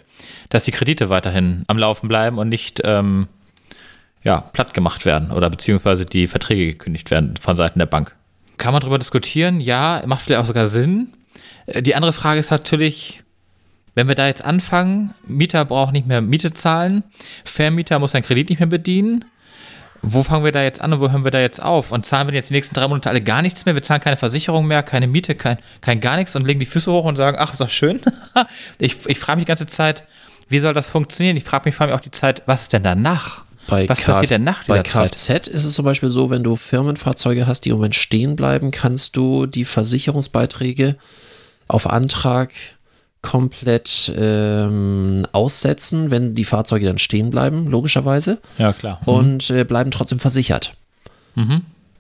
dass die Kredite weiterhin am Laufen bleiben und nicht ähm, ja, platt gemacht werden oder beziehungsweise die Verträge gekündigt werden von Seiten der Bank. Kann man darüber diskutieren? Ja, macht vielleicht auch sogar Sinn. Äh, Die andere Frage ist natürlich, wenn wir da jetzt anfangen, Mieter braucht nicht mehr Miete zahlen, Vermieter muss seinen Kredit nicht mehr bedienen. Wo fangen wir da jetzt an und wo hören wir da jetzt auf? Und zahlen wir jetzt die nächsten drei Monate alle gar nichts mehr? Wir zahlen keine Versicherung mehr, keine Miete, kein, kein gar nichts und legen die Füße hoch und sagen, ach, ist doch schön. [laughs] ich ich frage mich die ganze Zeit, wie soll das funktionieren? Ich frage mich vor allem auch die Zeit, was ist denn danach? Bei was K- passiert denn nach Bei dieser Zeit? Kfz ist es zum Beispiel so, wenn du Firmenfahrzeuge hast, die im Moment stehen bleiben, kannst du die Versicherungsbeiträge auf Antrag komplett ähm, aussetzen, wenn die Fahrzeuge dann stehen bleiben, logischerweise, Ja, klar. und äh, bleiben trotzdem versichert.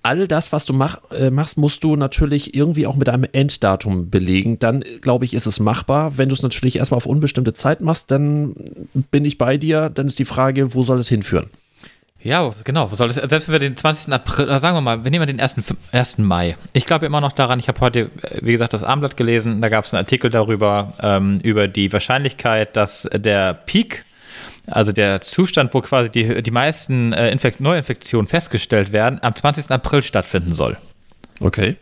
All das, was du mach, äh, machst, musst du natürlich irgendwie auch mit einem Enddatum belegen. Dann, äh, glaube ich, ist es machbar. Wenn du es natürlich erstmal auf unbestimmte Zeit machst, dann bin ich bei dir. Dann ist die Frage, wo soll es hinführen? Ja, genau. Das, selbst wenn wir den 20. April, sagen wir mal, wir nehmen den 1. 1. Mai. Ich glaube immer noch daran, ich habe heute, äh, wie gesagt, das Abendblatt gelesen, da gab es einen Artikel darüber, ähm, über die Wahrscheinlichkeit, dass der Peak, also der Zustand, wo quasi die, die meisten äh, Infekt Neuinfektionen festgestellt werden, am 20. April stattfinden soll. Okay.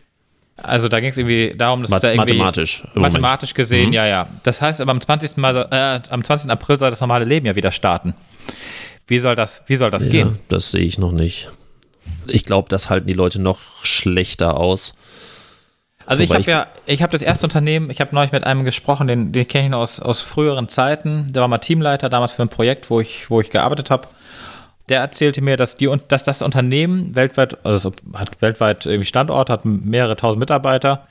Also da ging es irgendwie darum, dass Math- da irgendwie mathematisch mathematisch gesehen, ja, ja. Das heißt, aber am 20. Mal, äh, am 20. April soll das normale Leben ja wieder starten. Wie soll das, wie soll das Ja, gehen? das sehe ich noch nicht. Ich glaube, das halten die Leute noch schlechter aus. Also ich Wobei habe ja, ich habe das erste Unternehmen, ich habe neulich mit einem gesprochen, den, den kenne ich noch aus, aus früheren Zeiten. Der war mal Teamleiter damals für ein Projekt, wo ich, wo ich gearbeitet habe. Der erzählte mir, dass, die, dass das Unternehmen weltweit, also hat weltweit irgendwie Standort, hat mehrere tausend Mitarbeiter.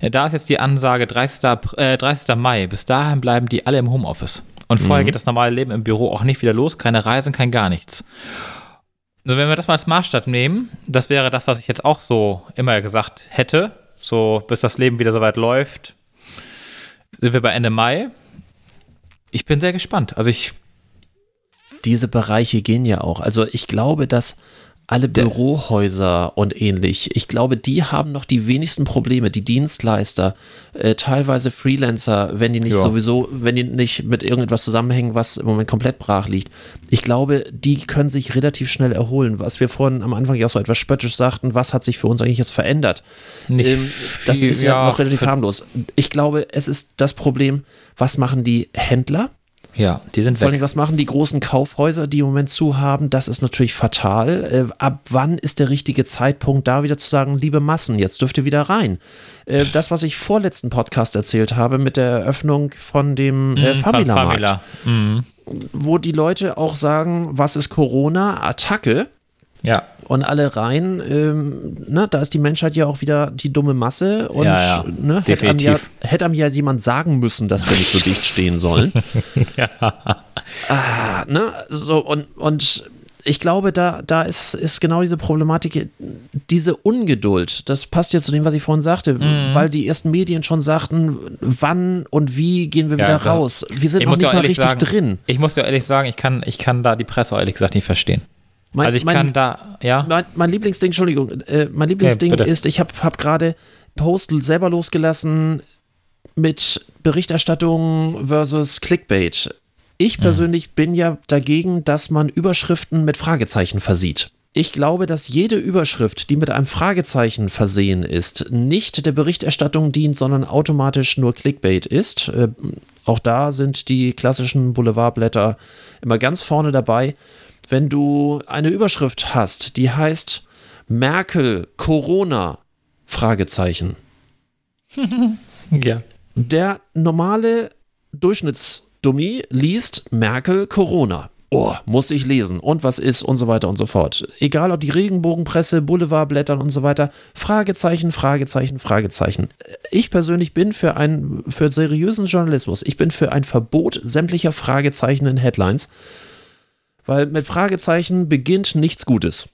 Da ist jetzt die Ansage 30. Apr- Äh, 30. Mai. Bis dahin bleiben die alle im Homeoffice. Und vorher geht das normale Leben im Büro auch nicht wieder los. Keine Reisen, kein gar nichts. Also wenn wir das mal als Maßstab nehmen, das wäre das, was ich jetzt auch so immer gesagt hätte, so bis das Leben wieder soweit läuft, sind wir bei Ende Mai. Ich bin sehr gespannt. Also ich, diese Bereiche gehen ja auch. Also ich glaube, dass alle Bürohäuser und ähnlich, ich glaube, die haben noch die wenigsten Probleme, die Dienstleister, äh, teilweise Freelancer, wenn die nicht Ja. sowieso, wenn die nicht mit irgendetwas zusammenhängen, was im Moment komplett brach liegt. Ich glaube, die können sich relativ schnell erholen. Was wir vorhin am Anfang ja auch so etwas spöttisch sagten, was hat sich für uns eigentlich jetzt verändert? Nicht Ähm, das viel, ist ja, ja, noch relativ harmlos. Ich glaube, es ist das Problem, was machen die Händler? Ja, die sind Vor allem, weg. was machen die großen Kaufhäuser, die im Moment zu haben? Das ist natürlich fatal. Äh, ab wann ist der richtige Zeitpunkt, da wieder zu sagen, liebe Massen, jetzt dürft ihr wieder rein? Äh, das, was ich vorletzten Podcast erzählt habe mit der Eröffnung von dem äh, Mhm, Famila-Markt, Famila. Mhm. wo die Leute auch sagen, was ist Corona? Attacke. Ja, Und alle rein, ähm, ne, da ist die Menschheit ja auch wieder die dumme Masse und Ja, ja, ne, hätte, einem ja, hätte einem ja jemand sagen müssen, dass wir nicht so dicht stehen sollen. [laughs] ah, ne, so und, und ich glaube, da, da ist, ist genau diese Problematik, diese Ungeduld, das passt ja zu dem, was ich vorhin sagte, Mhm. weil die ersten Medien schon sagten, wann und wie gehen wir Ja, wieder klar. raus. Wir sind ich noch nicht mal richtig sagen, drin. Ich muss dir ehrlich sagen, ich kann, ich kann da die Presse ehrlich gesagt nicht verstehen. Mein, also ich mein, kann da, ja. mein, mein Lieblingsding, Entschuldigung, äh, mein Lieblingsding bitte. ist, ich habe hab gerade Post selber losgelassen mit Berichterstattung versus Clickbait. Ich Mhm. persönlich bin ja dagegen, dass man Überschriften mit Fragezeichen versieht. Ich glaube, dass jede Überschrift, die mit einem Fragezeichen versehen ist, nicht der Berichterstattung dient, sondern automatisch nur Clickbait ist. Äh, auch da sind die klassischen Boulevardblätter immer ganz vorne dabei. Wenn du eine Überschrift hast, die heißt Merkel, Corona, Fragezeichen. [laughs] ja. Der normale Durchschnittsdummi liest Merkel, Corona. Oh, muss ich lesen. Und was ist und so weiter und so fort. Egal ob die Regenbogenpresse, Boulevardblättern und so weiter. Fragezeichen, Fragezeichen, Fragezeichen. Ich persönlich bin für einen, für seriösen Journalismus, ich bin für ein Verbot sämtlicher Fragezeichen in Headlines. Weil mit Fragezeichen beginnt nichts Gutes.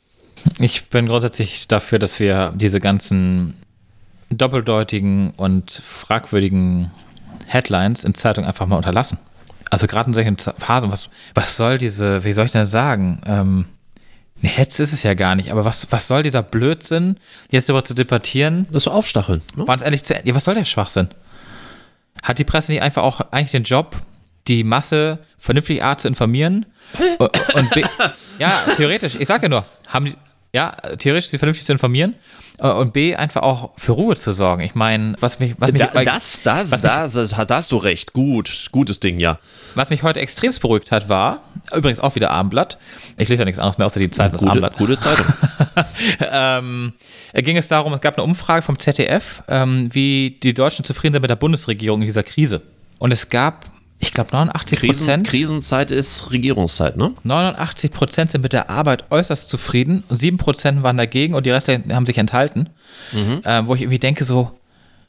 Ich bin grundsätzlich dafür, dass wir diese ganzen doppeldeutigen und fragwürdigen Headlines in Zeitungen einfach mal unterlassen. Also gerade in solchen Phasen, was, was soll diese, wie soll ich denn sagen? Ähm, ne, Hetze ist es ja gar nicht, aber was, was soll dieser Blödsinn, jetzt darüber zu debattieren? Das so aufstacheln. Ne? Ganz ehrlich, zu, ja, was soll der Schwachsinn? Hat die Presse nicht einfach auch eigentlich den Job, die Masse vernünftig A zu informieren? Und, und B, ja, theoretisch, ich sage ja nur, haben die, ja, theoretisch sie vernünftig zu informieren äh, und B, einfach auch für Ruhe zu sorgen. Ich meine, was mich, was mich, Da, das, das, was das, das, da hast du recht. Gut, gutes Ding, ja. was mich heute extremst beruhigt hat, war, übrigens auch wieder Abendblatt, ich lese ja nichts anderes mehr außer die Zeit das Gute, Abendblatt. gute Zeitung. [laughs] ähm, ging es darum, es gab eine Umfrage vom ZDF, ähm, wie die Deutschen zufrieden sind mit der Bundesregierung in dieser Krise. Und es gab, ich glaube, 89 Krisen, Prozent. Krisenzeit ist Regierungszeit, ne? 89 Prozent sind mit der Arbeit äußerst zufrieden, 7 Prozent waren dagegen und die Rest haben sich enthalten. Ähm, wo ich irgendwie denke, so,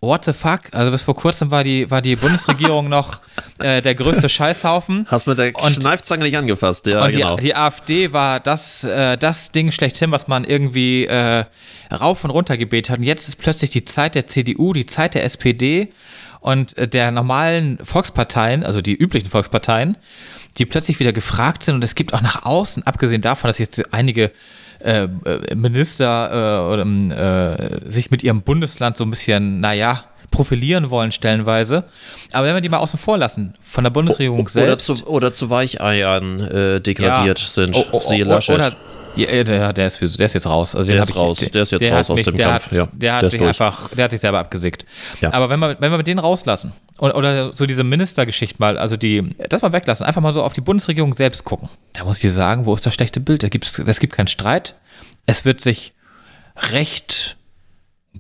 what the fuck? Also bis vor kurzem war die, war die Bundesregierung [laughs] noch äh, der größte Scheißhaufen. Hast mit der Und- Kneifzange nicht angefasst, ja, Und genau. die, die AfD war das, äh, das Ding schlechthin, was man irgendwie äh, rauf und runter gebetet hat. Und jetzt ist plötzlich die Zeit der CDU, die Zeit der SPD und äh, der normalen Volksparteien, also die üblichen Volksparteien, die plötzlich wieder gefragt sind. Und es gibt auch nach außen, abgesehen davon, dass jetzt einige äh, äh, Minister äh, ähm, äh, sich mit ihrem Bundesland so ein bisschen, naja, profilieren wollen stellenweise. Aber wenn wir die mal außen vor lassen, von der Bundesregierung oder, selbst. zu, oder zu Weicheiern äh, degradiert sind. Oh, oh, Siehe Laschet. Oder, ja, der, der, ist, der ist jetzt raus. Also Der ist ich- raus. Der ist jetzt der raus hat aus mich, dem der Kampf. Hat, Ja, der hat der sich durch. einfach, der hat sich selber abgesägt. Ja. Aber wenn wir, wenn wir den rauslassen oder, oder so diese Ministergeschichte mal, also die, das mal weglassen, einfach mal so auf die Bundesregierung selbst gucken. Da muss ich dir sagen, wo ist das schlechte Bild? Da gibt's, es gibt keinen Streit. Es wird sich recht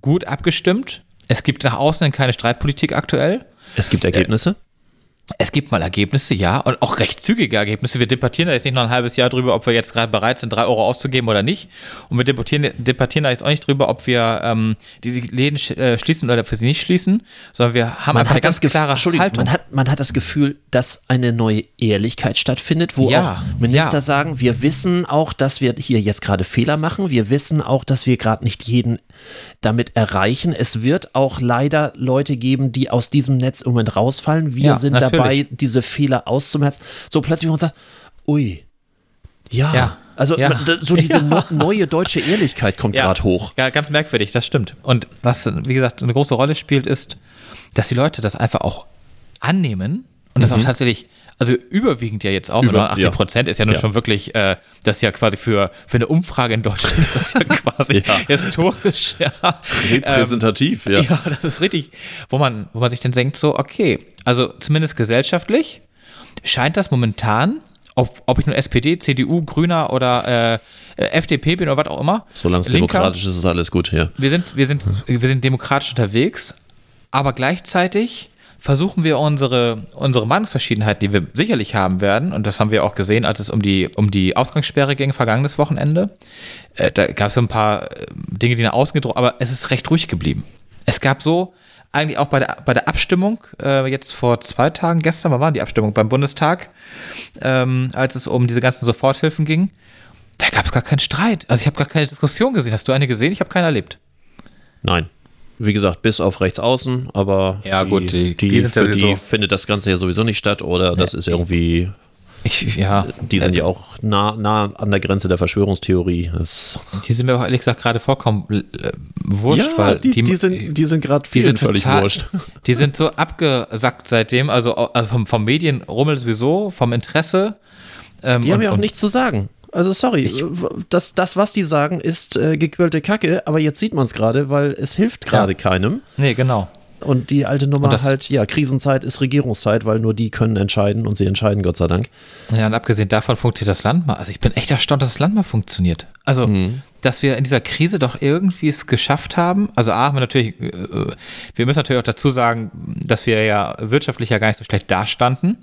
gut abgestimmt. Es gibt nach außen keine Streitpolitik aktuell. Es gibt Ergebnisse. Es gibt mal Ergebnisse, ja, und auch recht zügige Ergebnisse. Wir debattieren da jetzt nicht noch ein halbes Jahr drüber, ob wir jetzt gerade bereit sind, drei Euro auszugeben oder nicht. Und wir debattieren, debattieren da jetzt auch nicht drüber, ob wir ähm, die, Läden äh, schließen oder für sie nicht schließen, sondern wir haben Man einfach eine ganz das Gefühl, klare Haltung. man, hat, man hat das Gefühl, dass eine neue Ehrlichkeit stattfindet, wo Ja, auch Minister ja. sagen, wir wissen auch, dass wir hier jetzt gerade Fehler machen. Wir wissen auch, dass wir gerade nicht jeden damit erreichen. Es wird auch leider Leute geben, die aus diesem Netz im Moment rausfallen. Wir Ja, sind natürlich. dabei, diese Fehler auszumerzen. So plötzlich, man sagt, ui, ja. Ja, Also ja. so [laughs] diese no- neue deutsche Ehrlichkeit kommt gerade hoch. Ja, ganz merkwürdig, das stimmt. Und was, wie gesagt, eine große Rolle spielt, ist, dass die Leute das einfach auch annehmen und das auch tatsächlich, also überwiegend ja jetzt auch, Mhm. Über- 89 Prozent ist ja nun Ja. schon wirklich, äh, das ist ja quasi für, für eine Umfrage in Deutschland ist das ja [laughs] quasi historisch, ja. Repräsentativ, ja. [laughs] Ja, das ist richtig, wo man, wo man sich dann denkt, so, okay, also zumindest gesellschaftlich scheint das momentan, ob, ob ich nur SPD, CDU, Grüner oder äh, FDP bin oder was auch immer. Solange es Linker, demokratisch ist, ist alles gut, ja. Wir sind, wir, sind, wir sind demokratisch unterwegs, aber gleichzeitig versuchen wir unsere, unsere Meinungsverschiedenheiten, die wir sicherlich haben werden, und das haben wir auch gesehen, als es um die, um die Ausgangssperre ging, vergangenes Wochenende, äh, da gab es ein paar äh, Dinge, die nach außen gedroht, aber es ist recht ruhig geblieben. Es gab so, eigentlich auch bei der, bei der Abstimmung, äh, jetzt vor zwei Tagen, gestern, wann war die Abstimmung? Beim Bundestag, ähm, als es um diese ganzen Soforthilfen ging, da gab es gar keinen Streit. Also ich habe gar keine Diskussion gesehen. Hast du eine gesehen? Ich habe keine erlebt. Nein. Wie gesagt, bis auf rechts außen, aber Ja, gut, die- die, die sind ja für die findet das Ganze ja sowieso nicht statt oder das ist irgendwie, Ich, ja, die sind ja auch nah, nah an der Grenze der Verschwörungstheorie. Das, die sind mir auch ehrlich gesagt gerade vollkommen äh, wurscht, ja, weil die, die, sind, die sind gerade die vielen sind völlig total- wurscht. [laughs] Die sind so abgesackt seitdem, also, also vom, vom Medienrummel sowieso, vom Interesse. Ähm, Die haben und- ja auch nichts zu sagen. Also sorry, das, das, was die sagen, ist äh, gequirlte Kacke, aber jetzt sieht man es gerade, weil es hilft gerade keinem. Nee, genau. Und die alte Nummer das- halt, ja, Krisenzeit ist Regierungszeit, weil nur die können entscheiden und sie entscheiden, Gott sei Dank. Ja, und abgesehen davon funktioniert das Land mal. Also ich bin echt erstaunt, dass das Land mal funktioniert. Also, Mhm. dass wir in dieser Krise doch irgendwie es geschafft haben. Also A, haben wir natürlich, äh, wir müssen natürlich auch dazu sagen, dass wir ja wirtschaftlich ja gar nicht so schlecht dastanden.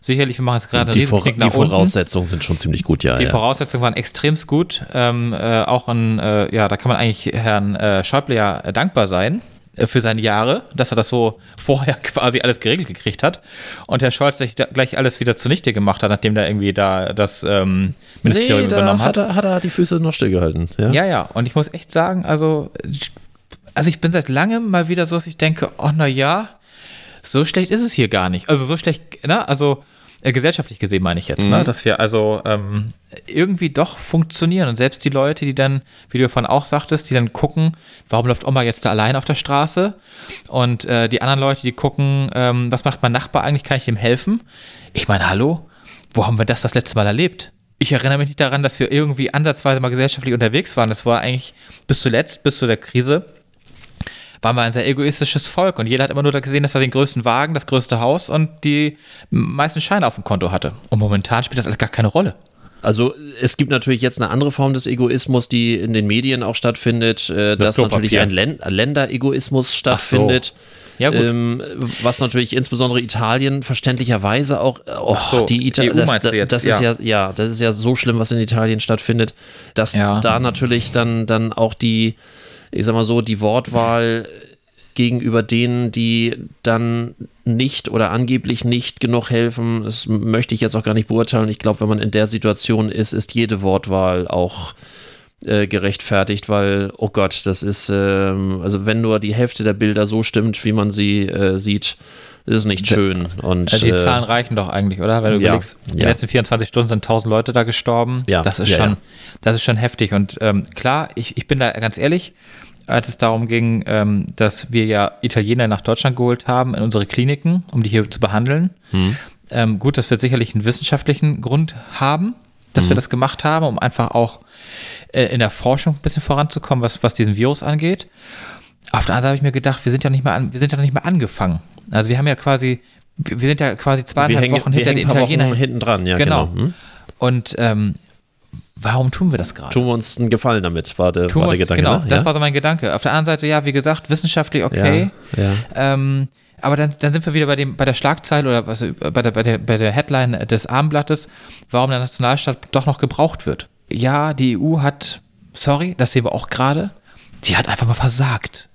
Sicherlich, wir machen jetzt gerade Die, Vor die unten. Voraussetzungen sind schon ziemlich gut, ja. Die ja. Voraussetzungen waren extremst gut. Ähm, äh, auch an, äh, ja, da kann man eigentlich Herrn äh, Schäuble ja äh, dankbar sein für seine Jahre, dass er das so [laughs] vorher quasi alles geregelt gekriegt hat. Und Herr Scholz sich da gleich alles wieder zunichte gemacht hat, nachdem er irgendwie da das ähm, Ministerium nee, da übernommen hat hat. er, hat er die Füße noch stillgehalten. Ja? Ja, ja. Und ich muss echt sagen, also, also ich bin seit langem mal wieder so, dass ich denke, oh na ja, so schlecht ist es hier gar nicht. Also so schlecht, ne? Also äh, gesellschaftlich gesehen meine ich jetzt, ne? Dass wir also ähm, irgendwie doch funktionieren. Und selbst die Leute, die dann, wie du vorhin auch sagtest, die dann gucken, warum läuft Oma jetzt da allein auf der Straße? Und äh, die anderen Leute, die gucken, ähm, was macht mein Nachbar eigentlich, kann ich ihm helfen? Ich meine, hallo, wo haben wir das das letzte Mal erlebt? Ich erinnere mich nicht daran, dass wir irgendwie ansatzweise mal gesellschaftlich unterwegs waren. Das war eigentlich bis zuletzt, bis zu der Krise, waren wir ein sehr egoistisches Volk und jeder hat immer nur da gesehen, dass er den größten Wagen, das größte Haus und die meisten Scheine auf dem Konto hatte. Und momentan spielt das alles gar keine Rolle. Also es gibt natürlich jetzt eine andere Form des Egoismus, die in den Medien auch stattfindet, äh, dass Klopapier. natürlich ein Län Länderegoismus stattfindet. Ja, gut. Ähm, was natürlich insbesondere Italien verständlicherweise auch, oh, so, die Ita EU das, meinst du jetzt, das ist ja, ja, das ist ja so schlimm, was in Italien stattfindet, dass Ja. da natürlich dann, dann auch die, ich sag mal so, die Wortwahl gegenüber denen, die dann nicht oder angeblich nicht genug helfen, das möchte ich jetzt auch gar nicht beurteilen. Ich glaube, wenn man in der Situation ist, ist jede Wortwahl auch äh, gerechtfertigt, weil, oh Gott, das ist, ähm, also wenn nur die Hälfte der Bilder so stimmt, wie man sie äh, sieht, ist es nicht schön. Und, Also die äh, Zahlen reichen doch eigentlich, oder? Wenn du ja, überlegst, die ja. letzten 24 Stunden sind 1000 Leute da gestorben. Ja, Das ist schon, das ist schon heftig. Und ähm, klar, ich, ich bin da ganz ehrlich, als es darum ging, ähm, dass wir ja Italiener nach Deutschland geholt haben in unsere Kliniken, um die hier zu behandeln. Hm. Ähm, gut, das wird sicherlich einen wissenschaftlichen Grund haben, dass Hm. wir das gemacht haben, um einfach auch äh, in der Forschung ein bisschen voranzukommen, was, was diesen Virus angeht. Auf der anderen Seite habe ich mir gedacht, wir sind ja nicht mehr an, wir sind ja noch nicht mehr angefangen. Also wir haben ja quasi, wir sind ja quasi zweieinhalb hängen, Wochen hinter den Italienern. Wochen hinten dran, ja, genau. genau. Hm? Und ähm, warum tun wir das gerade? Tun wir uns einen Gefallen damit, war der, Tun war der uns, Gedanke. genau, ne? das ja? war so mein Gedanke. Auf der anderen Seite, ja, wie gesagt, wissenschaftlich okay. Ja, ja. Ähm, aber dann, dann sind wir wieder bei, dem, bei der Schlagzeile oder was, bei, der, bei, der, bei der Headline des Abendblattes, warum der Nationalstaat doch noch gebraucht wird. Ja, die EU hat, sorry, das sehen wir auch gerade, die hat einfach mal versagt.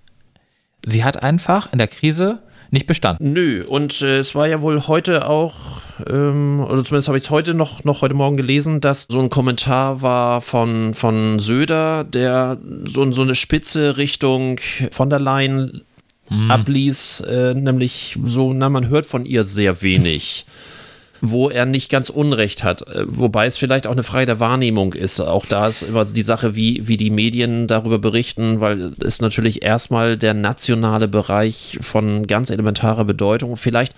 Sie hat einfach in der Krise nicht bestanden. Nö, und äh, es war ja wohl heute auch, ähm, oder zumindest habe ich es heute noch, noch heute Morgen gelesen, dass so ein Kommentar war von, von Söder, der so, so eine Spitze Richtung von der Leyen abließ, äh, nämlich so, na, man hört von ihr sehr wenig. Wo er nicht ganz Unrecht hat, äh, wobei es vielleicht auch eine Frage der Wahrnehmung ist. Auch da ist immer die Sache, wie, wie die Medien darüber berichten, weil es natürlich erstmal der nationale Bereich von ganz elementarer Bedeutung. Vielleicht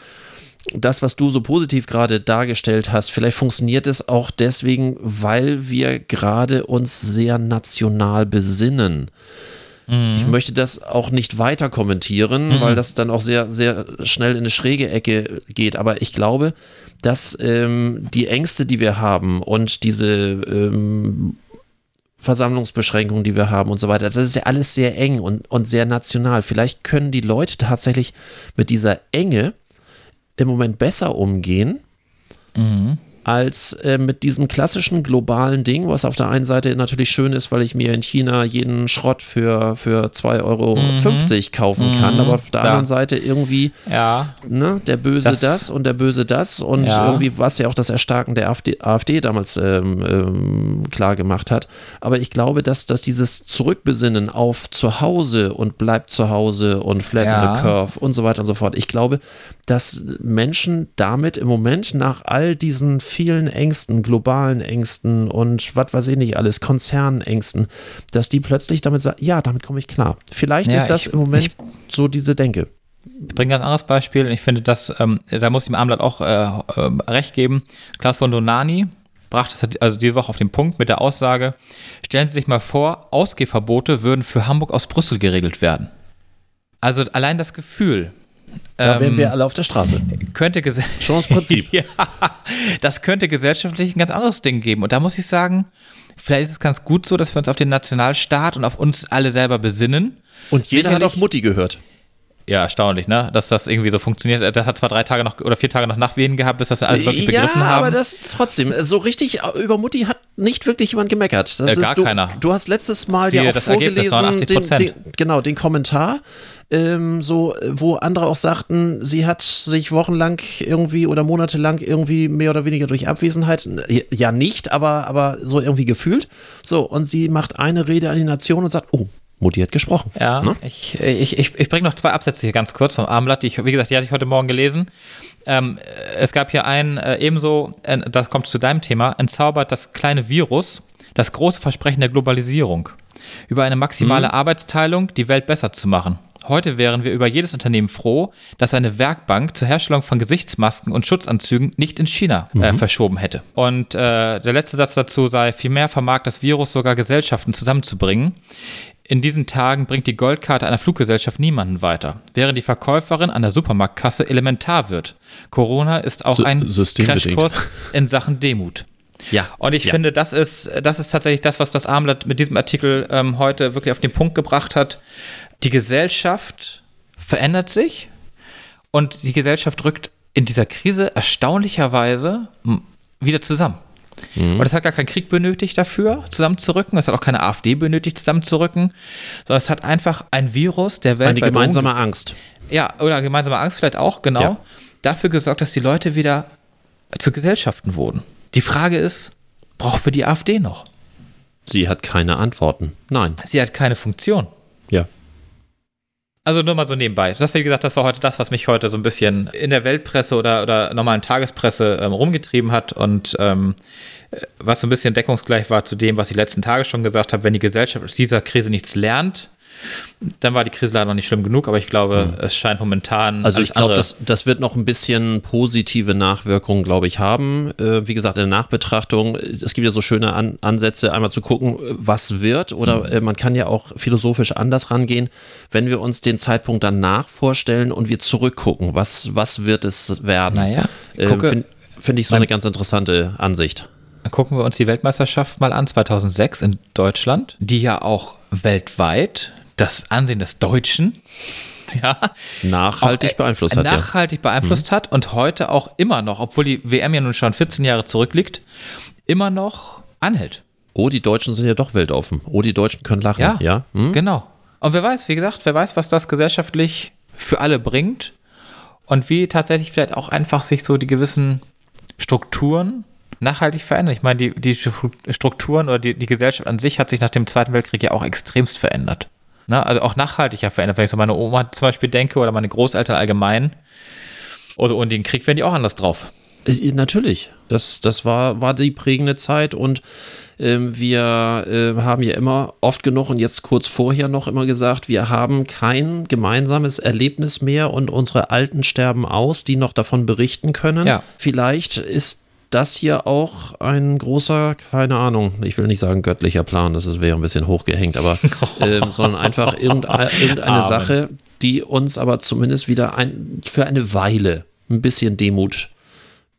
das, was du so positiv gerade dargestellt hast, vielleicht funktioniert es auch deswegen, weil wir gerade uns sehr national besinnen. Ich möchte das auch nicht weiter kommentieren, weil das dann auch sehr, sehr schnell in eine schräge Ecke geht. Aber ich glaube, dass ähm, die Ängste, die wir haben und diese ähm, Versammlungsbeschränkungen, die wir haben und so weiter, das ist ja alles sehr eng und, und sehr national. Vielleicht können die Leute tatsächlich mit dieser Enge im Moment besser umgehen als äh, mit diesem klassischen globalen Ding, was auf der einen Seite natürlich schön ist, weil ich mir in China jeden Schrott für, für 2,50 Euro kaufen kann, aber auf der Klar. anderen Seite irgendwie Ja. ne, der Böse das, Das- und der Böse das und Ja. irgendwie, was ja auch das Erstarken der AfD, AfD damals ähm, ähm, klar gemacht hat. Aber ich glaube, dass, dass dieses Zurückbesinnen auf zu Hause und bleibt zu Hause und flatten Ja. the curve und so weiter und so fort, ich glaube, dass Menschen damit im Moment nach all diesen vielen Ängsten, globalen Ängsten und was weiß ich nicht alles, Konzernängsten, dass die plötzlich damit sagen, ja, damit komme ich klar. Vielleicht Ja, ist das ich- im Moment ich- so diese Denke. Ich bringe ein ganz anderes Beispiel. Ich finde, das, ähm, da muss ich dem Abendblatt auch äh, ähm, recht geben. Klaus von Donani brachte es also diese Woche auf den Punkt mit der Aussage, stellen Sie sich mal vor, Ausgehverbote würden für Hamburg aus Brüssel geregelt werden. Also allein das Gefühl. Da wären ähm, wir alle auf der Straße. könnte gese- [laughs] Schon das Prinzip. [laughs] ja, das könnte gesellschaftlich ein ganz anderes Ding geben. Und da muss ich sagen, vielleicht ist es ganz gut so, dass wir uns auf den Nationalstaat und auf uns alle selber besinnen. Und jeder hat Sicherlich- auf Mutti gehört. Ja, erstaunlich, ne? Dass das irgendwie so funktioniert. Das hat zwar drei Tage noch oder vier Tage noch Nachwehen gehabt, bis das alles wirklich begriffen ja, haben. aber das trotzdem, so richtig über Mutti hat nicht wirklich jemand gemeckert. Das Äh, gar ist, du, keiner. Du hast letztes Mal Siehe ja auch das Ergebnis, vorgelesen, den, 89%. den, genau, den Kommentar, ähm, so, wo andere auch sagten, sie hat sich wochenlang irgendwie oder monatelang irgendwie mehr oder weniger durch Abwesenheit, ja nicht, aber, aber so irgendwie gefühlt. So, und sie macht eine Rede an die Nation und sagt, oh, Mutti hat gesprochen. Ja, Ne? ich, ich, ich, ich bringe noch zwei Absätze hier ganz kurz vom Abendblatt, die ich, wie gesagt, die hatte ich heute Morgen gelesen. Ähm, es gab hier einen, äh, ebenso, äh, das kommt zu deinem Thema, entzaubert das kleine Virus, das große Versprechen der Globalisierung. Über eine maximale Arbeitsteilung die Welt besser zu machen. Heute wären wir über jedes Unternehmen froh, das eine Werkbank zur Herstellung von Gesichtsmasken und Schutzanzügen nicht in China äh, verschoben hätte. Und äh, der letzte Satz dazu sei, vielmehr vermag das Virus sogar Gesellschaften zusammenzubringen. In diesen Tagen bringt die Goldkarte einer Fluggesellschaft niemanden weiter, während die Verkäuferin an der Supermarktkasse elementar wird. Corona ist auch ein. Crashkurs in Sachen Demut. Ja. Und ich ja. finde, das ist, das ist tatsächlich das, was das Abendblatt mit diesem Artikel ähm, heute wirklich auf den Punkt gebracht hat. Die Gesellschaft verändert sich und die Gesellschaft rückt in dieser Krise erstaunlicherweise wieder zusammen. Und es hat gar keinen Krieg benötigt dafür, zusammenzurücken. Es hat auch keine AfD benötigt, zusammenzurücken. Sondern es hat einfach ein Virus, der weltweit Eine gemeinsame Angst. ja, oder gemeinsame Angst vielleicht auch, genau, Ja. dafür gesorgt, dass die Leute wieder zu Gesellschaften wurden. Die Frage ist, brauchen wir die AfD noch? Sie hat keine Antworten. Nein. Sie hat keine Funktion. Ja. Also nur mal so nebenbei. Das, wie gesagt, das war heute das, was mich heute so ein bisschen in der Weltpresse oder, oder normalen Tagespresse ähm, rumgetrieben hat und ähm, äh, was so ein bisschen deckungsgleich war zu dem, was ich letzten Tage schon gesagt habe, wenn die Gesellschaft aus dieser Krise nichts lernt, dann war die Krise leider noch nicht schlimm genug, aber ich glaube, es scheint momentan. Also ich glaube, das, das wird noch ein bisschen positive Nachwirkungen, glaube ich, haben. Äh, wie gesagt, in der Nachbetrachtung, es gibt ja so schöne An Ansätze, einmal zu gucken, was wird. Oder äh, man kann ja auch philosophisch anders rangehen, wenn wir uns den Zeitpunkt danach vorstellen und wir zurückgucken, was, was wird es werden. Naja, äh, Finde find ich so eine ganz interessante Ansicht. gucken wir uns die Weltmeisterschaft mal an, 2006 in Deutschland, die ja auch weltweit das Ansehen des Deutschen [laughs] ja, nachhaltig auch, äh, beeinflusst hat. Nachhaltig ja. beeinflusst mhm. hat und heute auch immer noch, obwohl die WM ja nun schon 14 Jahre zurückliegt, immer noch anhält. Oh, die Deutschen sind ja doch weltoffen. Oh, die Deutschen können lachen. Ja, ja? Hm? genau. Und wer weiß, wie gesagt, wer weiß, was das gesellschaftlich für alle bringt und wie tatsächlich vielleicht auch einfach sich so die gewissen Strukturen nachhaltig verändern. Ich meine, die, die Strukturen oder die, die Gesellschaft an sich hat sich nach dem Zweiten Weltkrieg ja auch extremst verändert. Ne? Also auch nachhaltiger verändert. Wenn ich so meine Oma zum Beispiel denke oder meine Großeltern allgemein. Also und den Krieg werden die auch anders drauf. Äh, natürlich. Das, das war, war die prägende Zeit und ähm, wir äh, haben ja immer oft genug und jetzt kurz vorher noch immer gesagt, wir haben kein gemeinsames Erlebnis mehr und unsere Alten sterben aus, die noch davon berichten können. Ja. Vielleicht ist das hier auch ein großer, keine Ahnung, ich will nicht sagen göttlicher Plan, das wäre ein bisschen hochgehängt, aber [laughs] äh, sondern einfach irgendeine, irgendeine Sache, die uns aber zumindest wieder ein, für eine Weile ein bisschen Demut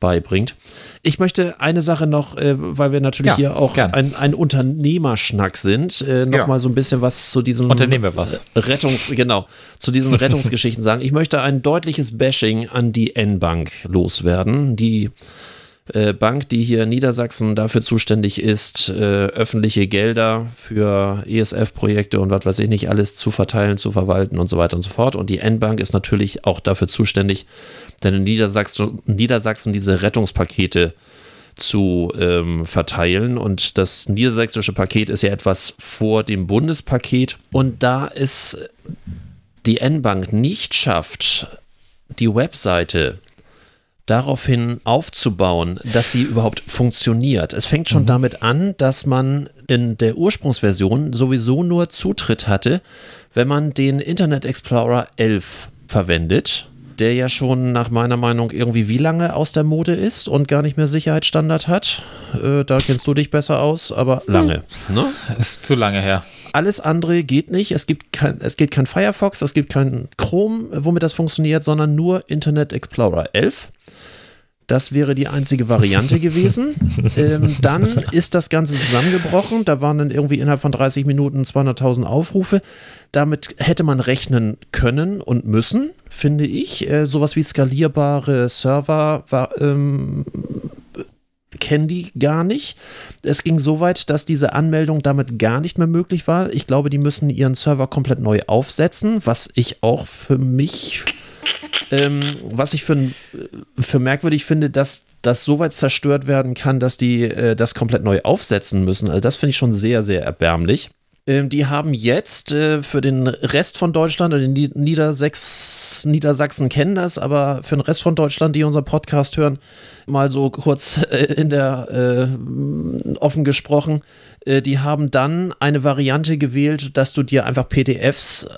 beibringt. Ich möchte eine Sache noch, äh, weil wir natürlich ja, hier auch ein, ein, Unternehmerschnack sind, äh, noch ja. mal so ein bisschen was zu diesem Unternehmen wir was. Rettungs, genau, zu diesen [laughs] Rettungsgeschichten sagen. Ich möchte ein deutliches Bashing an die N-Bank loswerden, die äh, Bank, die hier in Niedersachsen dafür zuständig ist, äh, öffentliche Gelder für ESF-Projekte und was weiß ich nicht alles zu verteilen, zu verwalten und so weiter und so fort. Und die N-Bank ist natürlich auch dafür zuständig, denn in Niedersachsen, Niedersachsen diese Rettungspakete zu ähm, verteilen. Und das niedersächsische Paket ist ja etwas vor dem Bundespaket. Und da es die N-Bank nicht schafft, die Webseite daraufhin aufzubauen, dass sie überhaupt funktioniert. Es fängt schon mhm. damit an, dass man in der Ursprungsversion sowieso nur Zutritt hatte, wenn man den Internet Explorer 11 verwendet, der ja schon nach meiner Meinung irgendwie wie lange aus der Mode ist und gar nicht mehr Sicherheitsstandard hat. Äh, da kennst du dich besser aus, aber lange. Hm. Ne? Ist zu lange her. Alles andere geht nicht. Es gibt kein, es geht kein Firefox, es gibt kein Chrome, womit das funktioniert, sondern nur Internet Explorer 11. Das wäre die einzige Variante [laughs] gewesen. ähm, dann ist das Ganze zusammengebrochen. Da waren dann irgendwie innerhalb von 30 Minuten 200.000 Aufrufe. Damit hätte man rechnen können und müssen, finde ich. Äh, sowas wie skalierbare Server war, ähm, kennen die gar nicht. Es ging so weit, dass diese Anmeldung damit gar nicht mehr möglich war. Ich glaube, die müssen ihren Server komplett neu aufsetzen, was ich auch für mich ähm, was ich für, für merkwürdig finde, dass das so weit zerstört werden kann, dass die äh, das komplett neu aufsetzen müssen. Also das finde ich schon sehr, sehr erbärmlich. Ähm, die haben jetzt äh, für den Rest von Deutschland, und die Niedersachs, Niedersachsen kennen das, aber für den Rest von Deutschland, die unseren Podcast hören, mal so kurz [laughs] äh, in der äh, offen gesprochen, äh, die haben dann eine Variante gewählt, dass du dir einfach PDFs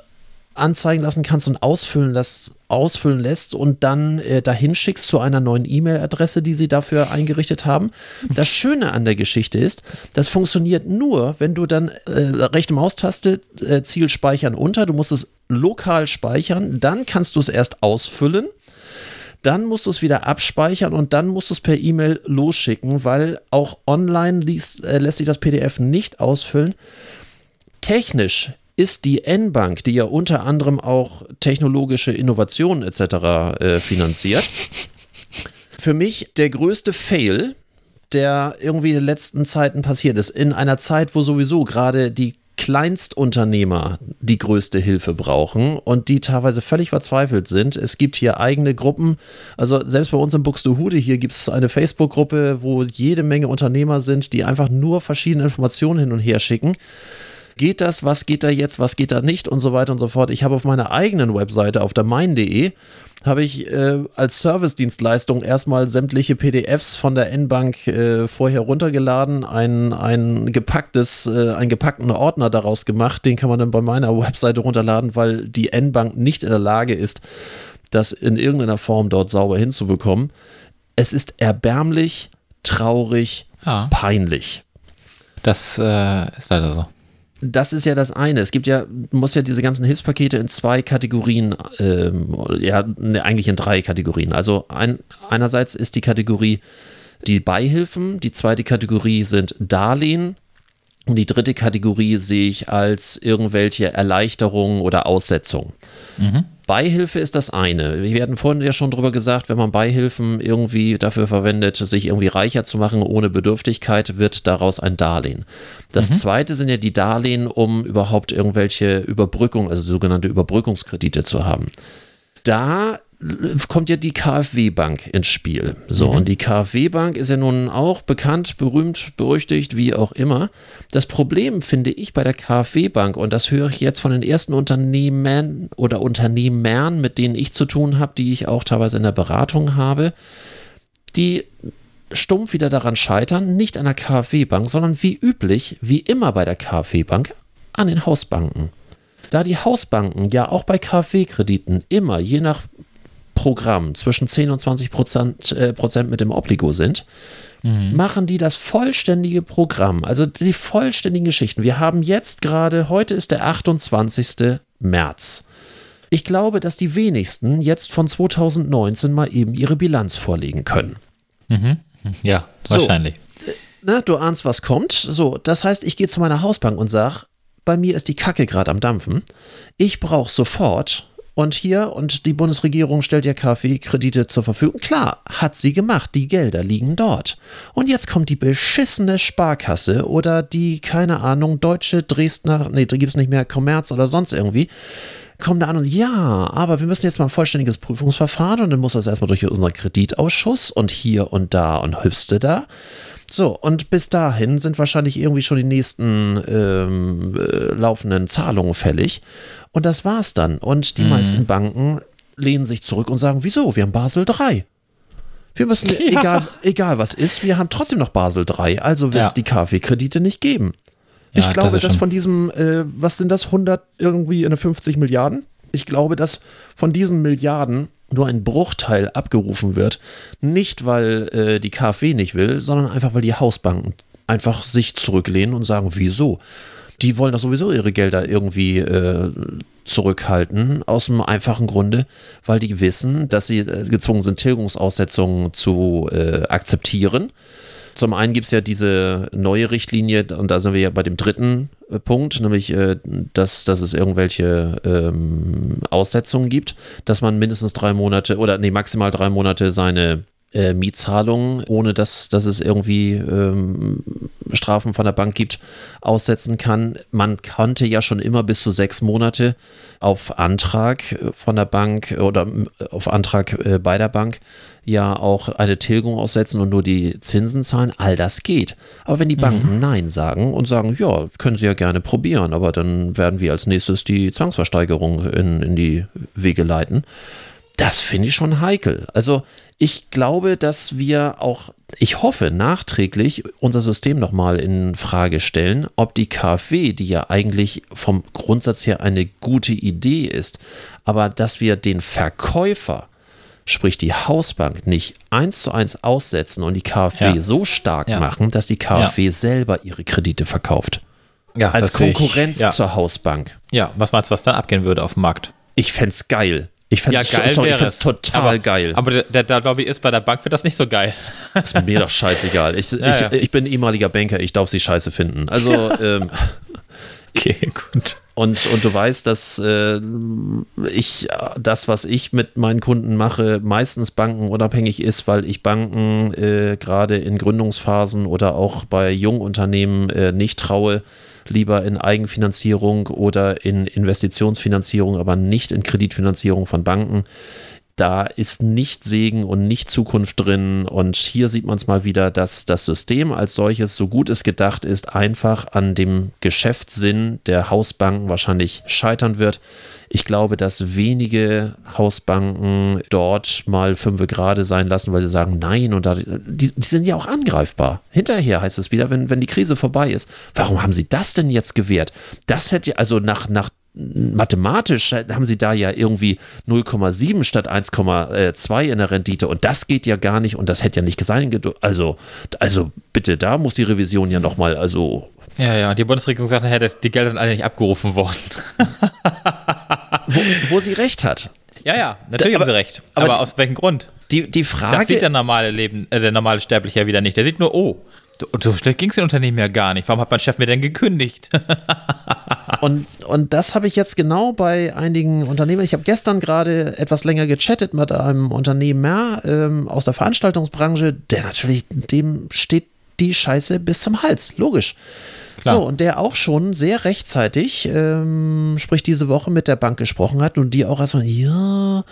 anzeigen lassen kannst und ausfüllen, lässt, ausfüllen lässt und dann äh, dahin schickst zu einer neuen E-Mail-Adresse, die sie dafür eingerichtet haben. Das Schöne an der Geschichte ist, das funktioniert nur, wenn du dann äh, rechte Maustaste äh, Ziel speichern unter, du musst es lokal speichern, dann kannst du es erst ausfüllen. Dann musst du es wieder abspeichern und dann musst du es per E-Mail losschicken, weil auch online liest, äh, lässt sich das PDF nicht ausfüllen. Technisch ist die N-Bank, die ja unter anderem auch technologische Innovationen etc. Äh, finanziert, [laughs] für mich der größte Fail, der irgendwie in den letzten Zeiten passiert ist. In einer Zeit, wo sowieso gerade die Kleinstunternehmer die größte Hilfe brauchen und die teilweise völlig verzweifelt sind. Es gibt hier eigene Gruppen, also selbst bei uns in Buxtehude hier gibt es eine Facebook-Gruppe, wo jede Menge Unternehmer sind, die einfach nur verschiedene Informationen hin und her schicken geht das, was geht da jetzt, was geht da nicht und so weiter und so fort. Ich habe auf meiner eigenen Webseite, auf der mein.de, habe ich äh, als Service-Dienstleistung erstmal sämtliche PDFs von der N-Bank äh, vorher runtergeladen, ein, ein gepacktes, äh, einen gepackten Ordner daraus gemacht, den kann man dann bei meiner [laughs] Webseite runterladen, weil die N-Bank nicht in der Lage ist, das in irgendeiner Form dort sauber hinzubekommen. Es ist erbärmlich, traurig, ja. peinlich. Das äh, ist leider so das ist ja das eine. Es gibt ja, muss ja diese ganzen Hilfspakete in zwei Kategorien, ähm, ja, ne, eigentlich in drei Kategorien. Also ein, einerseits ist die Kategorie die Beihilfen. Die zweite Kategorie sind Darlehen. Und die dritte Kategorie sehe ich als irgendwelche Erleichterungen oder Aussetzungen. Mhm. Beihilfe ist das eine. Wir hatten vorhin ja schon drüber gesagt, wenn man Beihilfen irgendwie dafür verwendet, sich irgendwie reicher zu machen ohne Bedürftigkeit, wird daraus ein Darlehen. Das mhm. zweite sind ja die Darlehen, um überhaupt irgendwelche Überbrückung, also sogenannte Überbrückungskredite zu haben. Da kommt ja die KfW-Bank ins Spiel. So, mhm. und die KfW-Bank ist ja nun auch bekannt, berühmt, berüchtigt, wie auch immer. Das Problem finde ich bei der KfW-Bank, und das höre ich jetzt von den ersten Unternehmen oder Unternehmern, mit denen ich zu tun habe, die ich auch teilweise in der Beratung habe, die stumpf wieder daran scheitern, nicht an der KfW-Bank, sondern wie üblich, wie immer bei der KfW-Bank, an den Hausbanken. Da die Hausbanken ja auch bei KfW-Krediten immer, je nach Programm zwischen 10 und 20 Prozent, äh, Prozent mit dem Obligo sind, mhm. machen die das vollständige Programm, also die vollständigen Geschichten. Wir haben jetzt gerade, heute ist der 28. März. Ich glaube, dass die wenigsten jetzt von 2019 mal eben ihre Bilanz vorlegen können. Mhm. Ja, wahrscheinlich. So, äh, ne, du ahnst, was kommt. So, das heißt, ich gehe zu meiner Hausbank und sage, bei mir ist die Kacke gerade am Dampfen. Ich brauche sofort und hier, und die Bundesregierung stellt ja KfW-Kredite zur Verfügung. Klar, hat sie gemacht, die Gelder liegen dort. Und jetzt kommt die beschissene Sparkasse oder die, keine Ahnung, deutsche Dresdner, nee, da gibt es nicht mehr Kommerz oder sonst irgendwie, kommen da an und ja, aber wir müssen jetzt mal ein vollständiges Prüfungsverfahren und dann muss das erstmal durch unseren Kreditausschuss und hier und da und hübste da. So, und bis dahin sind wahrscheinlich irgendwie schon die nächsten ähm, äh, laufenden Zahlungen fällig. Und das war's dann. Und die mhm. meisten Banken lehnen sich zurück und sagen, wieso? Wir haben Basel 3. Wir müssen, [laughs] ja. egal, egal was ist, wir haben trotzdem noch Basel 3. Also wird es ja. die KfW-Kredite nicht geben. Ja, ich glaube, das dass von diesem, äh, was sind das, 100 irgendwie in 50 Milliarden? Ich glaube, dass von diesen Milliarden nur ein Bruchteil abgerufen wird. Nicht, weil äh, die KfW nicht will, sondern einfach, weil die Hausbanken einfach sich zurücklehnen und sagen, wieso? die wollen doch sowieso ihre Gelder irgendwie äh, zurückhalten, aus dem einfachen Grunde, weil die wissen, dass sie äh, gezwungen sind, Tilgungsaussetzungen zu äh, akzeptieren. Zum einen gibt es ja diese neue Richtlinie, und da sind wir ja bei dem dritten äh, Punkt, nämlich, äh, dass, dass es irgendwelche ähm, Aussetzungen gibt, dass man mindestens drei Monate oder nee, maximal drei Monate seine äh, Mietzahlungen, ohne dass, dass es irgendwie ähm, Strafen von der Bank gibt, aussetzen kann. Man konnte ja schon immer bis zu sechs Monate auf Antrag von der Bank oder äh, auf Antrag äh, bei der Bank ja auch eine Tilgung aussetzen und nur die Zinsen zahlen. All das geht. Aber wenn die Banken mhm. Nein sagen und sagen, ja, können sie ja gerne probieren, aber dann werden wir als nächstes die Zwangsversteigerung in, in die Wege leiten. Das finde ich schon heikel. Also ich glaube, dass wir auch, ich hoffe, nachträglich unser System nochmal in Frage stellen, ob die KfW, die ja eigentlich vom Grundsatz her eine gute Idee ist, aber dass wir den Verkäufer, sprich die Hausbank, nicht eins zu eins aussetzen und die KfW ja. so stark ja. machen, dass die KfW ja. selber ihre Kredite verkauft. Als Konkurrenz ich, zur Hausbank. Ja, was meinst du, was dann abgehen würde auf dem Markt? Ich fände es geil. Ich fände es ja, total aber, geil. Aber der, der, der bei der Bank wird das nicht so geil. [laughs] Ist mir doch scheißegal. Ich, ja, ich, ja. ich bin ehemaliger Banker, ich darf sie scheiße finden. Also, [laughs] ähm, Okay, gut. Und, und du weißt, dass äh, ich das, was ich mit meinen Kunden mache, meistens bankenunabhängig ist, weil ich Banken äh, gerade in Gründungsphasen oder auch bei Jungunternehmen äh, nicht traue, lieber in Eigenfinanzierung oder in Investitionsfinanzierung, aber nicht in Kreditfinanzierung von Banken. Da ist nicht Segen und nicht Zukunft drin. Und hier sieht man es mal wieder, dass das System als solches, so gut es gedacht ist, einfach an dem Geschäftssinn der Hausbanken wahrscheinlich scheitern wird. Ich glaube, dass wenige Hausbanken dort mal fünf gerade sein lassen, weil sie sagen, nein, und da, die, die, sind ja auch angreifbar. Hinterher heißt es wieder, wenn, wenn die Krise vorbei ist, warum haben sie das denn jetzt gewährt? Das hätte, also nach, nach mathematisch haben sie da ja irgendwie 0,7 statt 1,2 in der Rendite und das geht ja gar nicht und das hätte ja nicht sein. Also, also bitte, da muss die Revision ja nochmal, also. Ja, ja, die Bundesregierung sagt nachher, die Gelder sind alle nicht abgerufen worden. wo, wo sie recht hat. Ja, ja, natürlich aber, haben sie recht. Aber, aber aus welchem Grund? Die, die Frage. Das sieht der normale Leben, äh, der normale Sterbliche ja wieder nicht. Der sieht nur, oh, so schlecht ging es dem Unternehmen ja gar nicht. Warum hat mein Chef mir denn gekündigt? [laughs] und, und das habe ich jetzt genau bei einigen Unternehmen. Ich habe gestern gerade etwas länger gechattet mit einem Unternehmer ähm, aus der Veranstaltungsbranche, der natürlich, dem steht die Scheiße bis zum Hals. Logisch. Klar. So, und der auch schon sehr rechtzeitig, ähm, sprich diese Woche mit der Bank gesprochen hat und die auch erstmal, ja,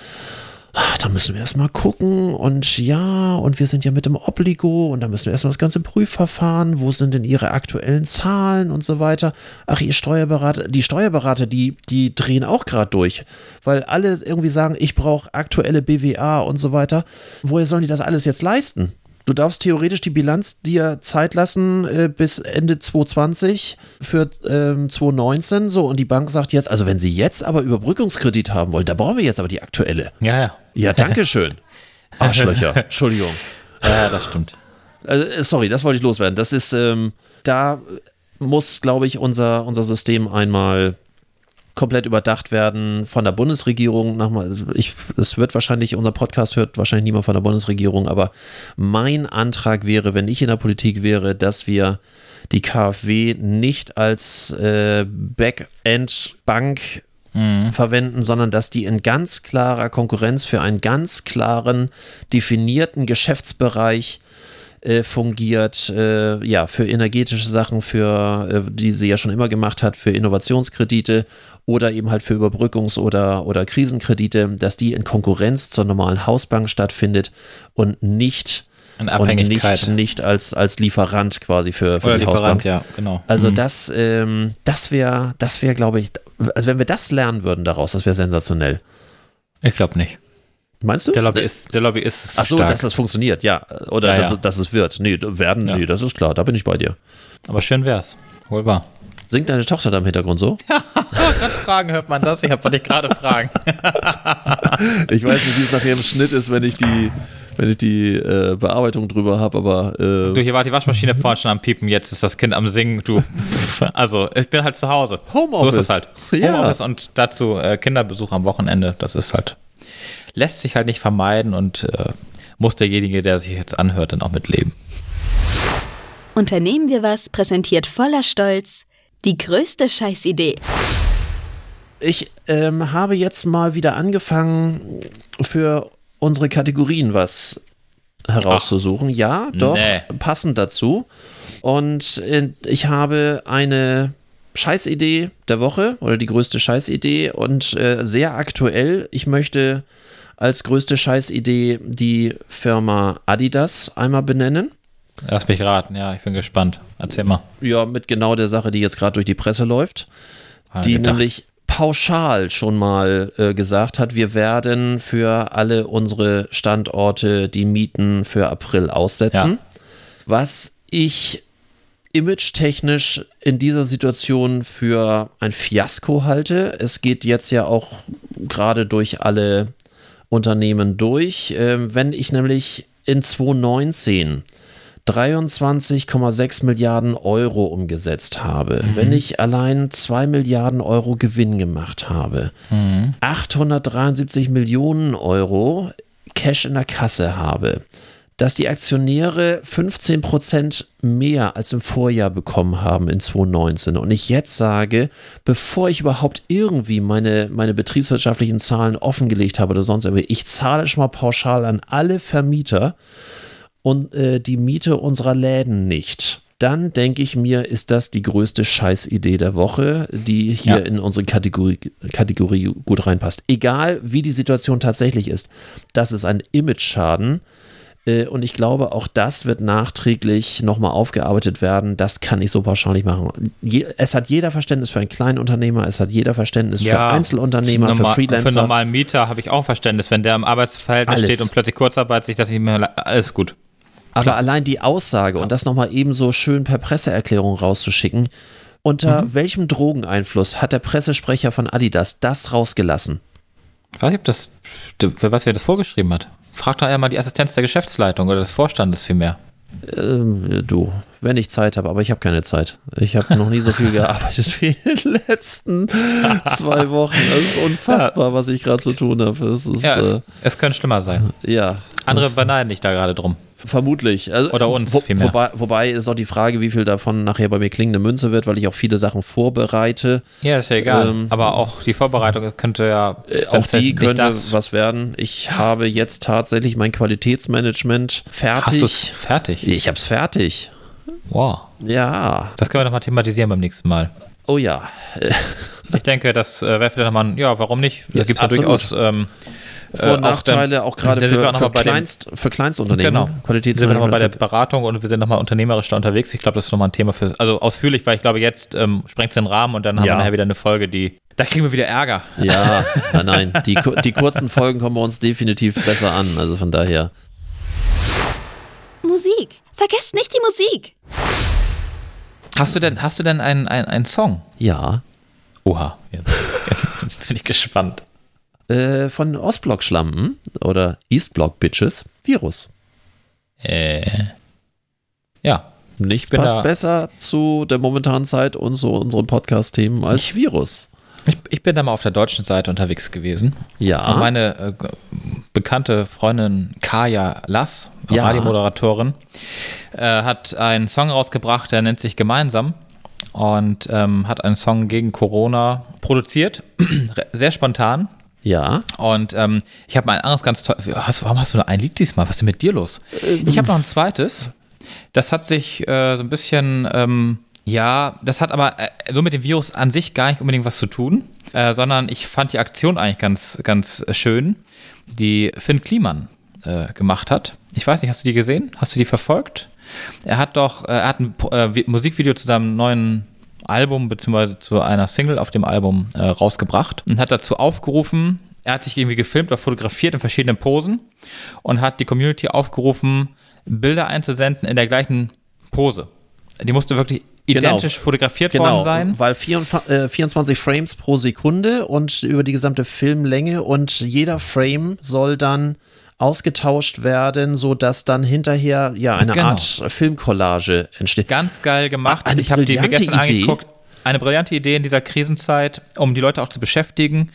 ach, da müssen wir erstmal gucken und ja, und wir sind ja mit dem Obligo und da müssen wir erstmal das ganze Prüfverfahren, wo sind denn ihre aktuellen Zahlen und so weiter. Ach, ihr Steuerberater, die Steuerberater, die, die drehen auch gerade durch, weil alle irgendwie sagen, ich brauche aktuelle BWA und so weiter. Woher sollen die das alles jetzt leisten? Du darfst theoretisch die Bilanz dir Zeit lassen äh, bis Ende 2020 für ähm, 2019. So, und die Bank sagt jetzt, also wenn sie jetzt aber Überbrückungskredit haben wollen, da brauchen wir jetzt aber die aktuelle. Ja, ja. Ja, danke schön. [laughs] Arschlöcher. Entschuldigung. Ja, das stimmt. Also, sorry, das wollte ich loswerden. Das ist, ähm, da muss, glaube ich, unser, unser System einmal komplett überdacht werden von der Bundesregierung. Nochmal, ich, es wird wahrscheinlich, unser Podcast hört wahrscheinlich niemand von der Bundesregierung, aber mein Antrag wäre, wenn ich in der Politik wäre, dass wir die KfW nicht als äh, Backend-Bank mhm. verwenden, sondern dass die in ganz klarer Konkurrenz für einen ganz klaren, definierten Geschäftsbereich äh, fungiert, äh, ja, für energetische Sachen, für, äh, die sie ja schon immer gemacht hat, für Innovationskredite oder eben halt für Überbrückungs- oder, oder Krisenkredite, dass die in Konkurrenz zur normalen Hausbank stattfindet und nicht in Abhängigkeit. Und nicht, nicht als, als Lieferant quasi für, für Oder die Lieferant, Hausbank. ja, genau. Also mhm. das, ähm, das wäre, das wäre, glaube ich, also wenn wir das lernen würden daraus, das wäre sensationell. Ich glaube nicht. Meinst du? Der Lobbyist, der Lobbyist ist Ach so, stark. dass das funktioniert, ja. Oder ja, dass, ja. dass es wird. Nee, werden, ja. nee, das ist klar, da bin ich bei dir. Aber schön wär's. Wohl wahr. Singt deine Tochter da im Hintergrund so? [laughs] gerade fragen, hört man das? Ich habe dich gerade fragen. [laughs] ich weiß nicht, wie es nachher im Schnitt ist, wenn ich die, wenn ich die äh, Bearbeitung drüber habe, aber. Äh du, hier war die Waschmaschine vorhin schon am Piepen, jetzt ist das Kind am Singen. Du, also, ich bin halt zu Hause. Homeoffice. So ist es halt. Ja. Homeoffice und dazu äh, Kinderbesuch am Wochenende. Das ist halt. Lässt sich halt nicht vermeiden und äh, muss derjenige, der sich jetzt anhört, dann auch mitleben. Unternehmen wir was präsentiert voller Stolz die größte Scheißidee. Ich ähm, habe jetzt mal wieder angefangen, für unsere Kategorien was herauszusuchen. Ach, ja, doch, nee. passend dazu. Und äh, ich habe eine Scheißidee der Woche oder die größte Scheißidee und äh, sehr aktuell. Ich möchte als größte Scheißidee die Firma Adidas einmal benennen. Lass mich raten, ja, ich bin gespannt. Erzähl mal. Ja, mit genau der Sache, die jetzt gerade durch die Presse läuft. Die gedacht. nämlich pauschal schon mal äh, gesagt hat, wir werden für alle unsere Standorte die Mieten für April aussetzen. Ja. Was ich image-technisch in dieser Situation für ein Fiasko halte. Es geht jetzt ja auch gerade durch alle Unternehmen durch. Ähm, wenn ich nämlich in 2019 23,6 Milliarden Euro umgesetzt habe, mhm. wenn ich allein 2 Milliarden Euro Gewinn gemacht habe, mhm. 873 Millionen Euro Cash in der Kasse habe, dass die Aktionäre 15 Prozent mehr als im Vorjahr bekommen haben in 2019 und ich jetzt sage, bevor ich überhaupt irgendwie meine, meine betriebswirtschaftlichen Zahlen offengelegt habe oder sonst irgendwie, ich zahle schon mal pauschal an alle Vermieter und äh, die Miete unserer Läden nicht, dann denke ich mir, ist das die größte Scheißidee der Woche, die hier ja. in unsere Kategorie, Kategorie gut reinpasst. Egal wie die Situation tatsächlich ist, das ist ein Image-Schaden. Äh, und ich glaube, auch das wird nachträglich nochmal aufgearbeitet werden. Das kann ich so pauschal nicht machen. Es hat jeder Verständnis für einen kleinen Unternehmer, es hat jeder Verständnis ja, für Einzelunternehmer, normal, für Freelancer. Für einen normalen Mieter habe ich auch Verständnis, wenn der im Arbeitsverhältnis Alles. steht und plötzlich Kurzarbeit sich das nicht mehr. Alles gut. Aber Klar. allein die Aussage und das nochmal eben so schön per Presseerklärung rauszuschicken, unter mhm. welchem Drogeneinfluss hat der Pressesprecher von Adidas das rausgelassen? Ich weiß nicht, ob das, für was wer das vorgeschrieben hat. Frag doch einmal die Assistenz der Geschäftsleitung oder des Vorstandes vielmehr. Ähm, du, wenn ich Zeit habe, aber ich habe keine Zeit. Ich habe noch nie so viel [laughs] gearbeitet wie in den letzten zwei Wochen. Das ist unfassbar, was ich gerade zu tun habe. Es ist, Ja, es, äh, es könnte schlimmer sein. ja. Andere beneiden dich da gerade drum. Vermutlich. Also, Oder uns vielmehr. Wobei, wobei ist auch die Frage, wie viel davon nachher bei mir klingende Münze wird, weil ich auch viele Sachen vorbereite. Ja, ist ja egal. Ähm, Aber auch die Vorbereitung könnte ja. Äh, auch die könnte was werden. Ich habe jetzt tatsächlich mein Qualitätsmanagement Hast du es fertig. fertig? Ich habe es fertig. Wow. Ja. Das können wir nochmal thematisieren beim nächsten Mal. Oh ja. Ich denke, das äh, wäre vielleicht nochmal ein, ja, warum nicht? Da gibt es ja durchaus ähm, Vor- und äh, auch Nachteile, auch gerade für, für, mal bei dem- Kleinst, für Kleinstunternehmen. Genau. Sind wir nochmal bei der Beratung und wir sind nochmal unternehmerisch da unterwegs. Ich glaube, das ist nochmal ein Thema für, also ausführlich, weil ich glaube, jetzt ähm, sprengt es den Rahmen und dann haben Ja. wir nachher wieder eine Folge, die, da kriegen wir wieder Ärger. Ja, [laughs] nein, nein. Die, die kurzen Folgen kommen bei uns definitiv besser an. Also von daher. Musik. Vergesst nicht die Musik. Hast du denn, hast du denn einen, einen, einen Song? Ja. Oha, jetzt, jetzt bin ich gespannt. Äh, von Ostblock-Schlampen oder Eastblock-Bitches. Virus. Äh, ja, Nichts bin passt da- besser zu der momentanen Zeit und zu unseren Podcast-Themen als Virus. ich, ich bin da mal auf der deutschen Seite unterwegs gewesen. Ja. Und meine äh, bekannte Freundin Kaya Lass, Ja. Radiomoderatorin, äh, hat einen Song rausgebracht, der nennt sich Gemeinsam und ähm, hat einen Song gegen Corona produziert. [clears throat] Sehr spontan. Ja. Und ähm, ich habe mal ein anderes ganz toll. Hast, warum hast du nur ein Lied diesmal? Was ist denn mit dir los? Ich habe noch ein zweites. Das hat sich äh, so ein bisschen, ähm, ja, das hat aber äh, so mit dem Virus an sich gar nicht unbedingt was zu tun, äh, sondern ich fand die Aktion eigentlich ganz, ganz schön, die Finn Kliman äh, gemacht hat. Ich weiß nicht, hast du die gesehen? Hast du die verfolgt? Er hat doch, äh, er hat ein äh, Vi- Musikvideo zu seinem neuen Album beziehungsweise zu einer Single auf dem Album äh, rausgebracht und hat dazu aufgerufen, er hat sich irgendwie gefilmt oder fotografiert in verschiedenen Posen und hat die Community aufgerufen, Bilder einzusenden in der gleichen Pose. Die musste wirklich identisch fotografiert worden Genau, sein. weil 24, äh, 24 Frames pro Sekunde und über die gesamte Filmlänge und jeder Frame soll dann ausgetauscht werden, sodass dann hinterher ja eine Genau. Art Filmcollage entsteht. Ganz geil gemacht. Eine ich habe die mir brillante gestern Idee. angeguckt. Eine brillante Idee in dieser Krisenzeit, um die Leute auch zu beschäftigen.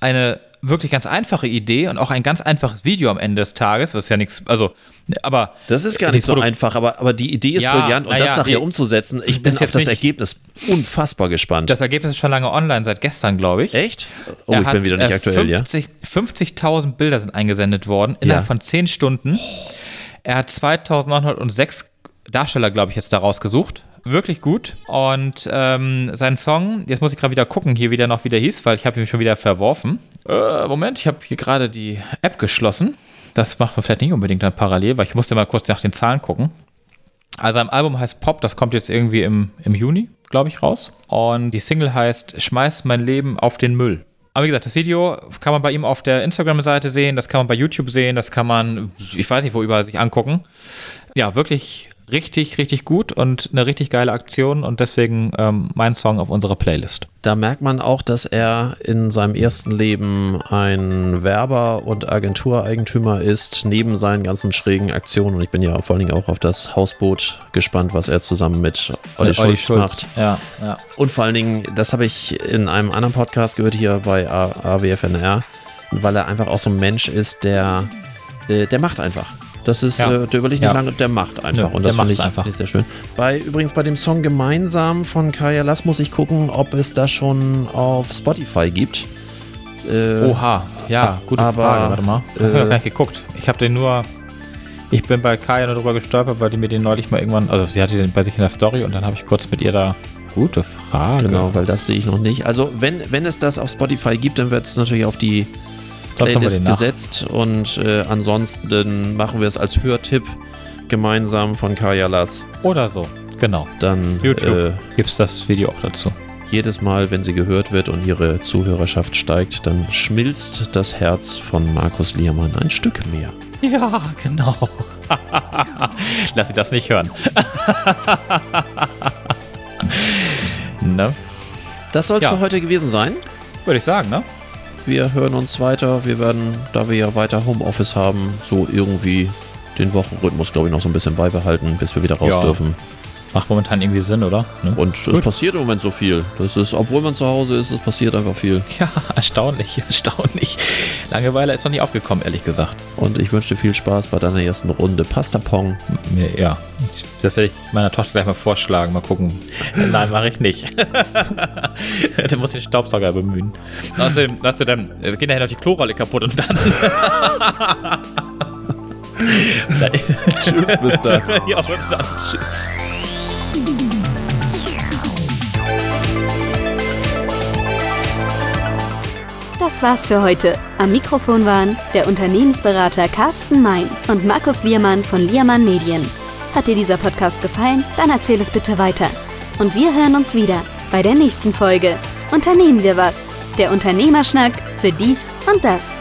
Eine wirklich ganz einfache Idee und auch ein ganz einfaches Video am Ende des Tages, was ja nichts, also, aber Das ist gar nicht so Produ- einfach, aber, aber die Idee ist Ja, brillant und na das ja, nachher die- umzusetzen, ich bin auf das Ergebnis unfassbar gespannt. das Ergebnis ist schon lange online, seit gestern, glaube ich. Echt? Oh, Er ich bin hat, wieder nicht äh, aktuell, ja. 50 50.000 Bilder sind eingesendet worden innerhalb Ja. von 10 Stunden. Er hat 2.906 Darsteller, glaube ich, jetzt da rausgesucht. Wirklich gut. Und ähm, sein Song, jetzt muss ich gerade wieder gucken, hier wie der noch wieder hieß, weil ich habe ihn schon wieder verworfen. Äh, Moment, ich habe hier gerade die App geschlossen. Das macht man vielleicht nicht unbedingt dann parallel, weil ich musste mal kurz nach den Zahlen gucken. Also sein Album heißt Pop, das kommt jetzt irgendwie im, im Juni, glaube ich, raus. Und die Single heißt Schmeiß mein Leben auf den Müll. Aber wie gesagt, das Video kann man bei ihm auf der Instagram-Seite sehen, das kann man bei YouTube sehen, das kann man, ich weiß nicht, wo überall sich angucken. Ja, wirklich richtig, richtig gut und eine richtig geile Aktion und deswegen ähm, mein Song auf unserer Playlist. Da merkt man auch, dass er in seinem ersten Leben ein Werber und Agentureigentümer ist, neben seinen ganzen schrägen Aktionen. Und ich bin ja vor allen Dingen auch auf das Hausboot gespannt, was er zusammen mit Olli, Schulz, macht. Ja, ja. Und vor allen Dingen, das habe ich in einem anderen Podcast gehört, hier bei AWFNR, weil er einfach auch so ein Mensch ist, der, äh, der macht einfach. Das ist, Ja. äh, der überlegt nicht lange, der macht einfach. Nö, und das finde ich, einfach. sehr schön. Bei, übrigens bei dem Song Gemeinsam von Kaya Lass muss ich gucken, ob es das schon auf Spotify gibt. Äh, Oha, ja, gute aber, Frage. Warte mal. Ich habe äh, noch gar nicht geguckt. Ich habe den nur. Ich bin bei Kaya nur drüber gestolpert, weil die mir den neulich mal irgendwann. Also, sie hatte den bei sich in der Story und dann habe ich kurz mit ihr da. Gute Frage. Genau, weil das sehe ich noch nicht. Also wenn, wenn es das auf Spotify gibt, dann wird es natürlich auf die Playlist gesetzt und äh, ansonsten machen wir es als Hörtipp gemeinsam von Kaya Lass. Oder so. Genau. Dann YouTube äh, gibt es das Video auch dazu. jedes Mal, wenn sie gehört wird und ihre Zuhörerschaft steigt, dann schmilzt das Herz von Markus Liermann ein Stück mehr. Ja, genau. [laughs] Lass sie das nicht hören. [laughs] ne? Das soll es Ja. für heute gewesen sein. Würde ich sagen, ne? Wir hören uns weiter. Wir werden, da wir ja weiter Homeoffice haben, so irgendwie den Wochenrhythmus, glaube ich, noch so ein bisschen beibehalten, bis wir wieder raus Ja. dürfen. Macht momentan irgendwie Sinn, oder? Ne? Und es Gut. passiert im Moment so viel. Das ist, obwohl man zu Hause ist, es passiert einfach viel. [laughs] Ja, erstaunlich, [laughs] erstaunlich. Langeweile ist noch nicht aufgekommen, ehrlich gesagt. Und ich wünsche dir viel Spaß bei deiner ersten Runde Pastapong. Ja, das werde ich meiner Tochter gleich mal vorschlagen. Mal gucken. Nein, mache ich nicht. [laughs] du musst den Staubsauger bemühen. Außerdem, weißt du, dann äh, geht nachher noch die Klorolle kaputt und dann. Tschüss, bis dann. [laughs] ja, bis dann. Tschüss. Das war's für heute. Am Mikrofon waren der Unternehmensberater Carsten Mein und Markus Liermann von Liermann Medien. Hat dir dieser Podcast gefallen? Dann erzähl es bitte weiter. Und wir hören uns wieder bei der nächsten Folge. Unternehmen wir was? Der Unternehmerschnack für dies und das.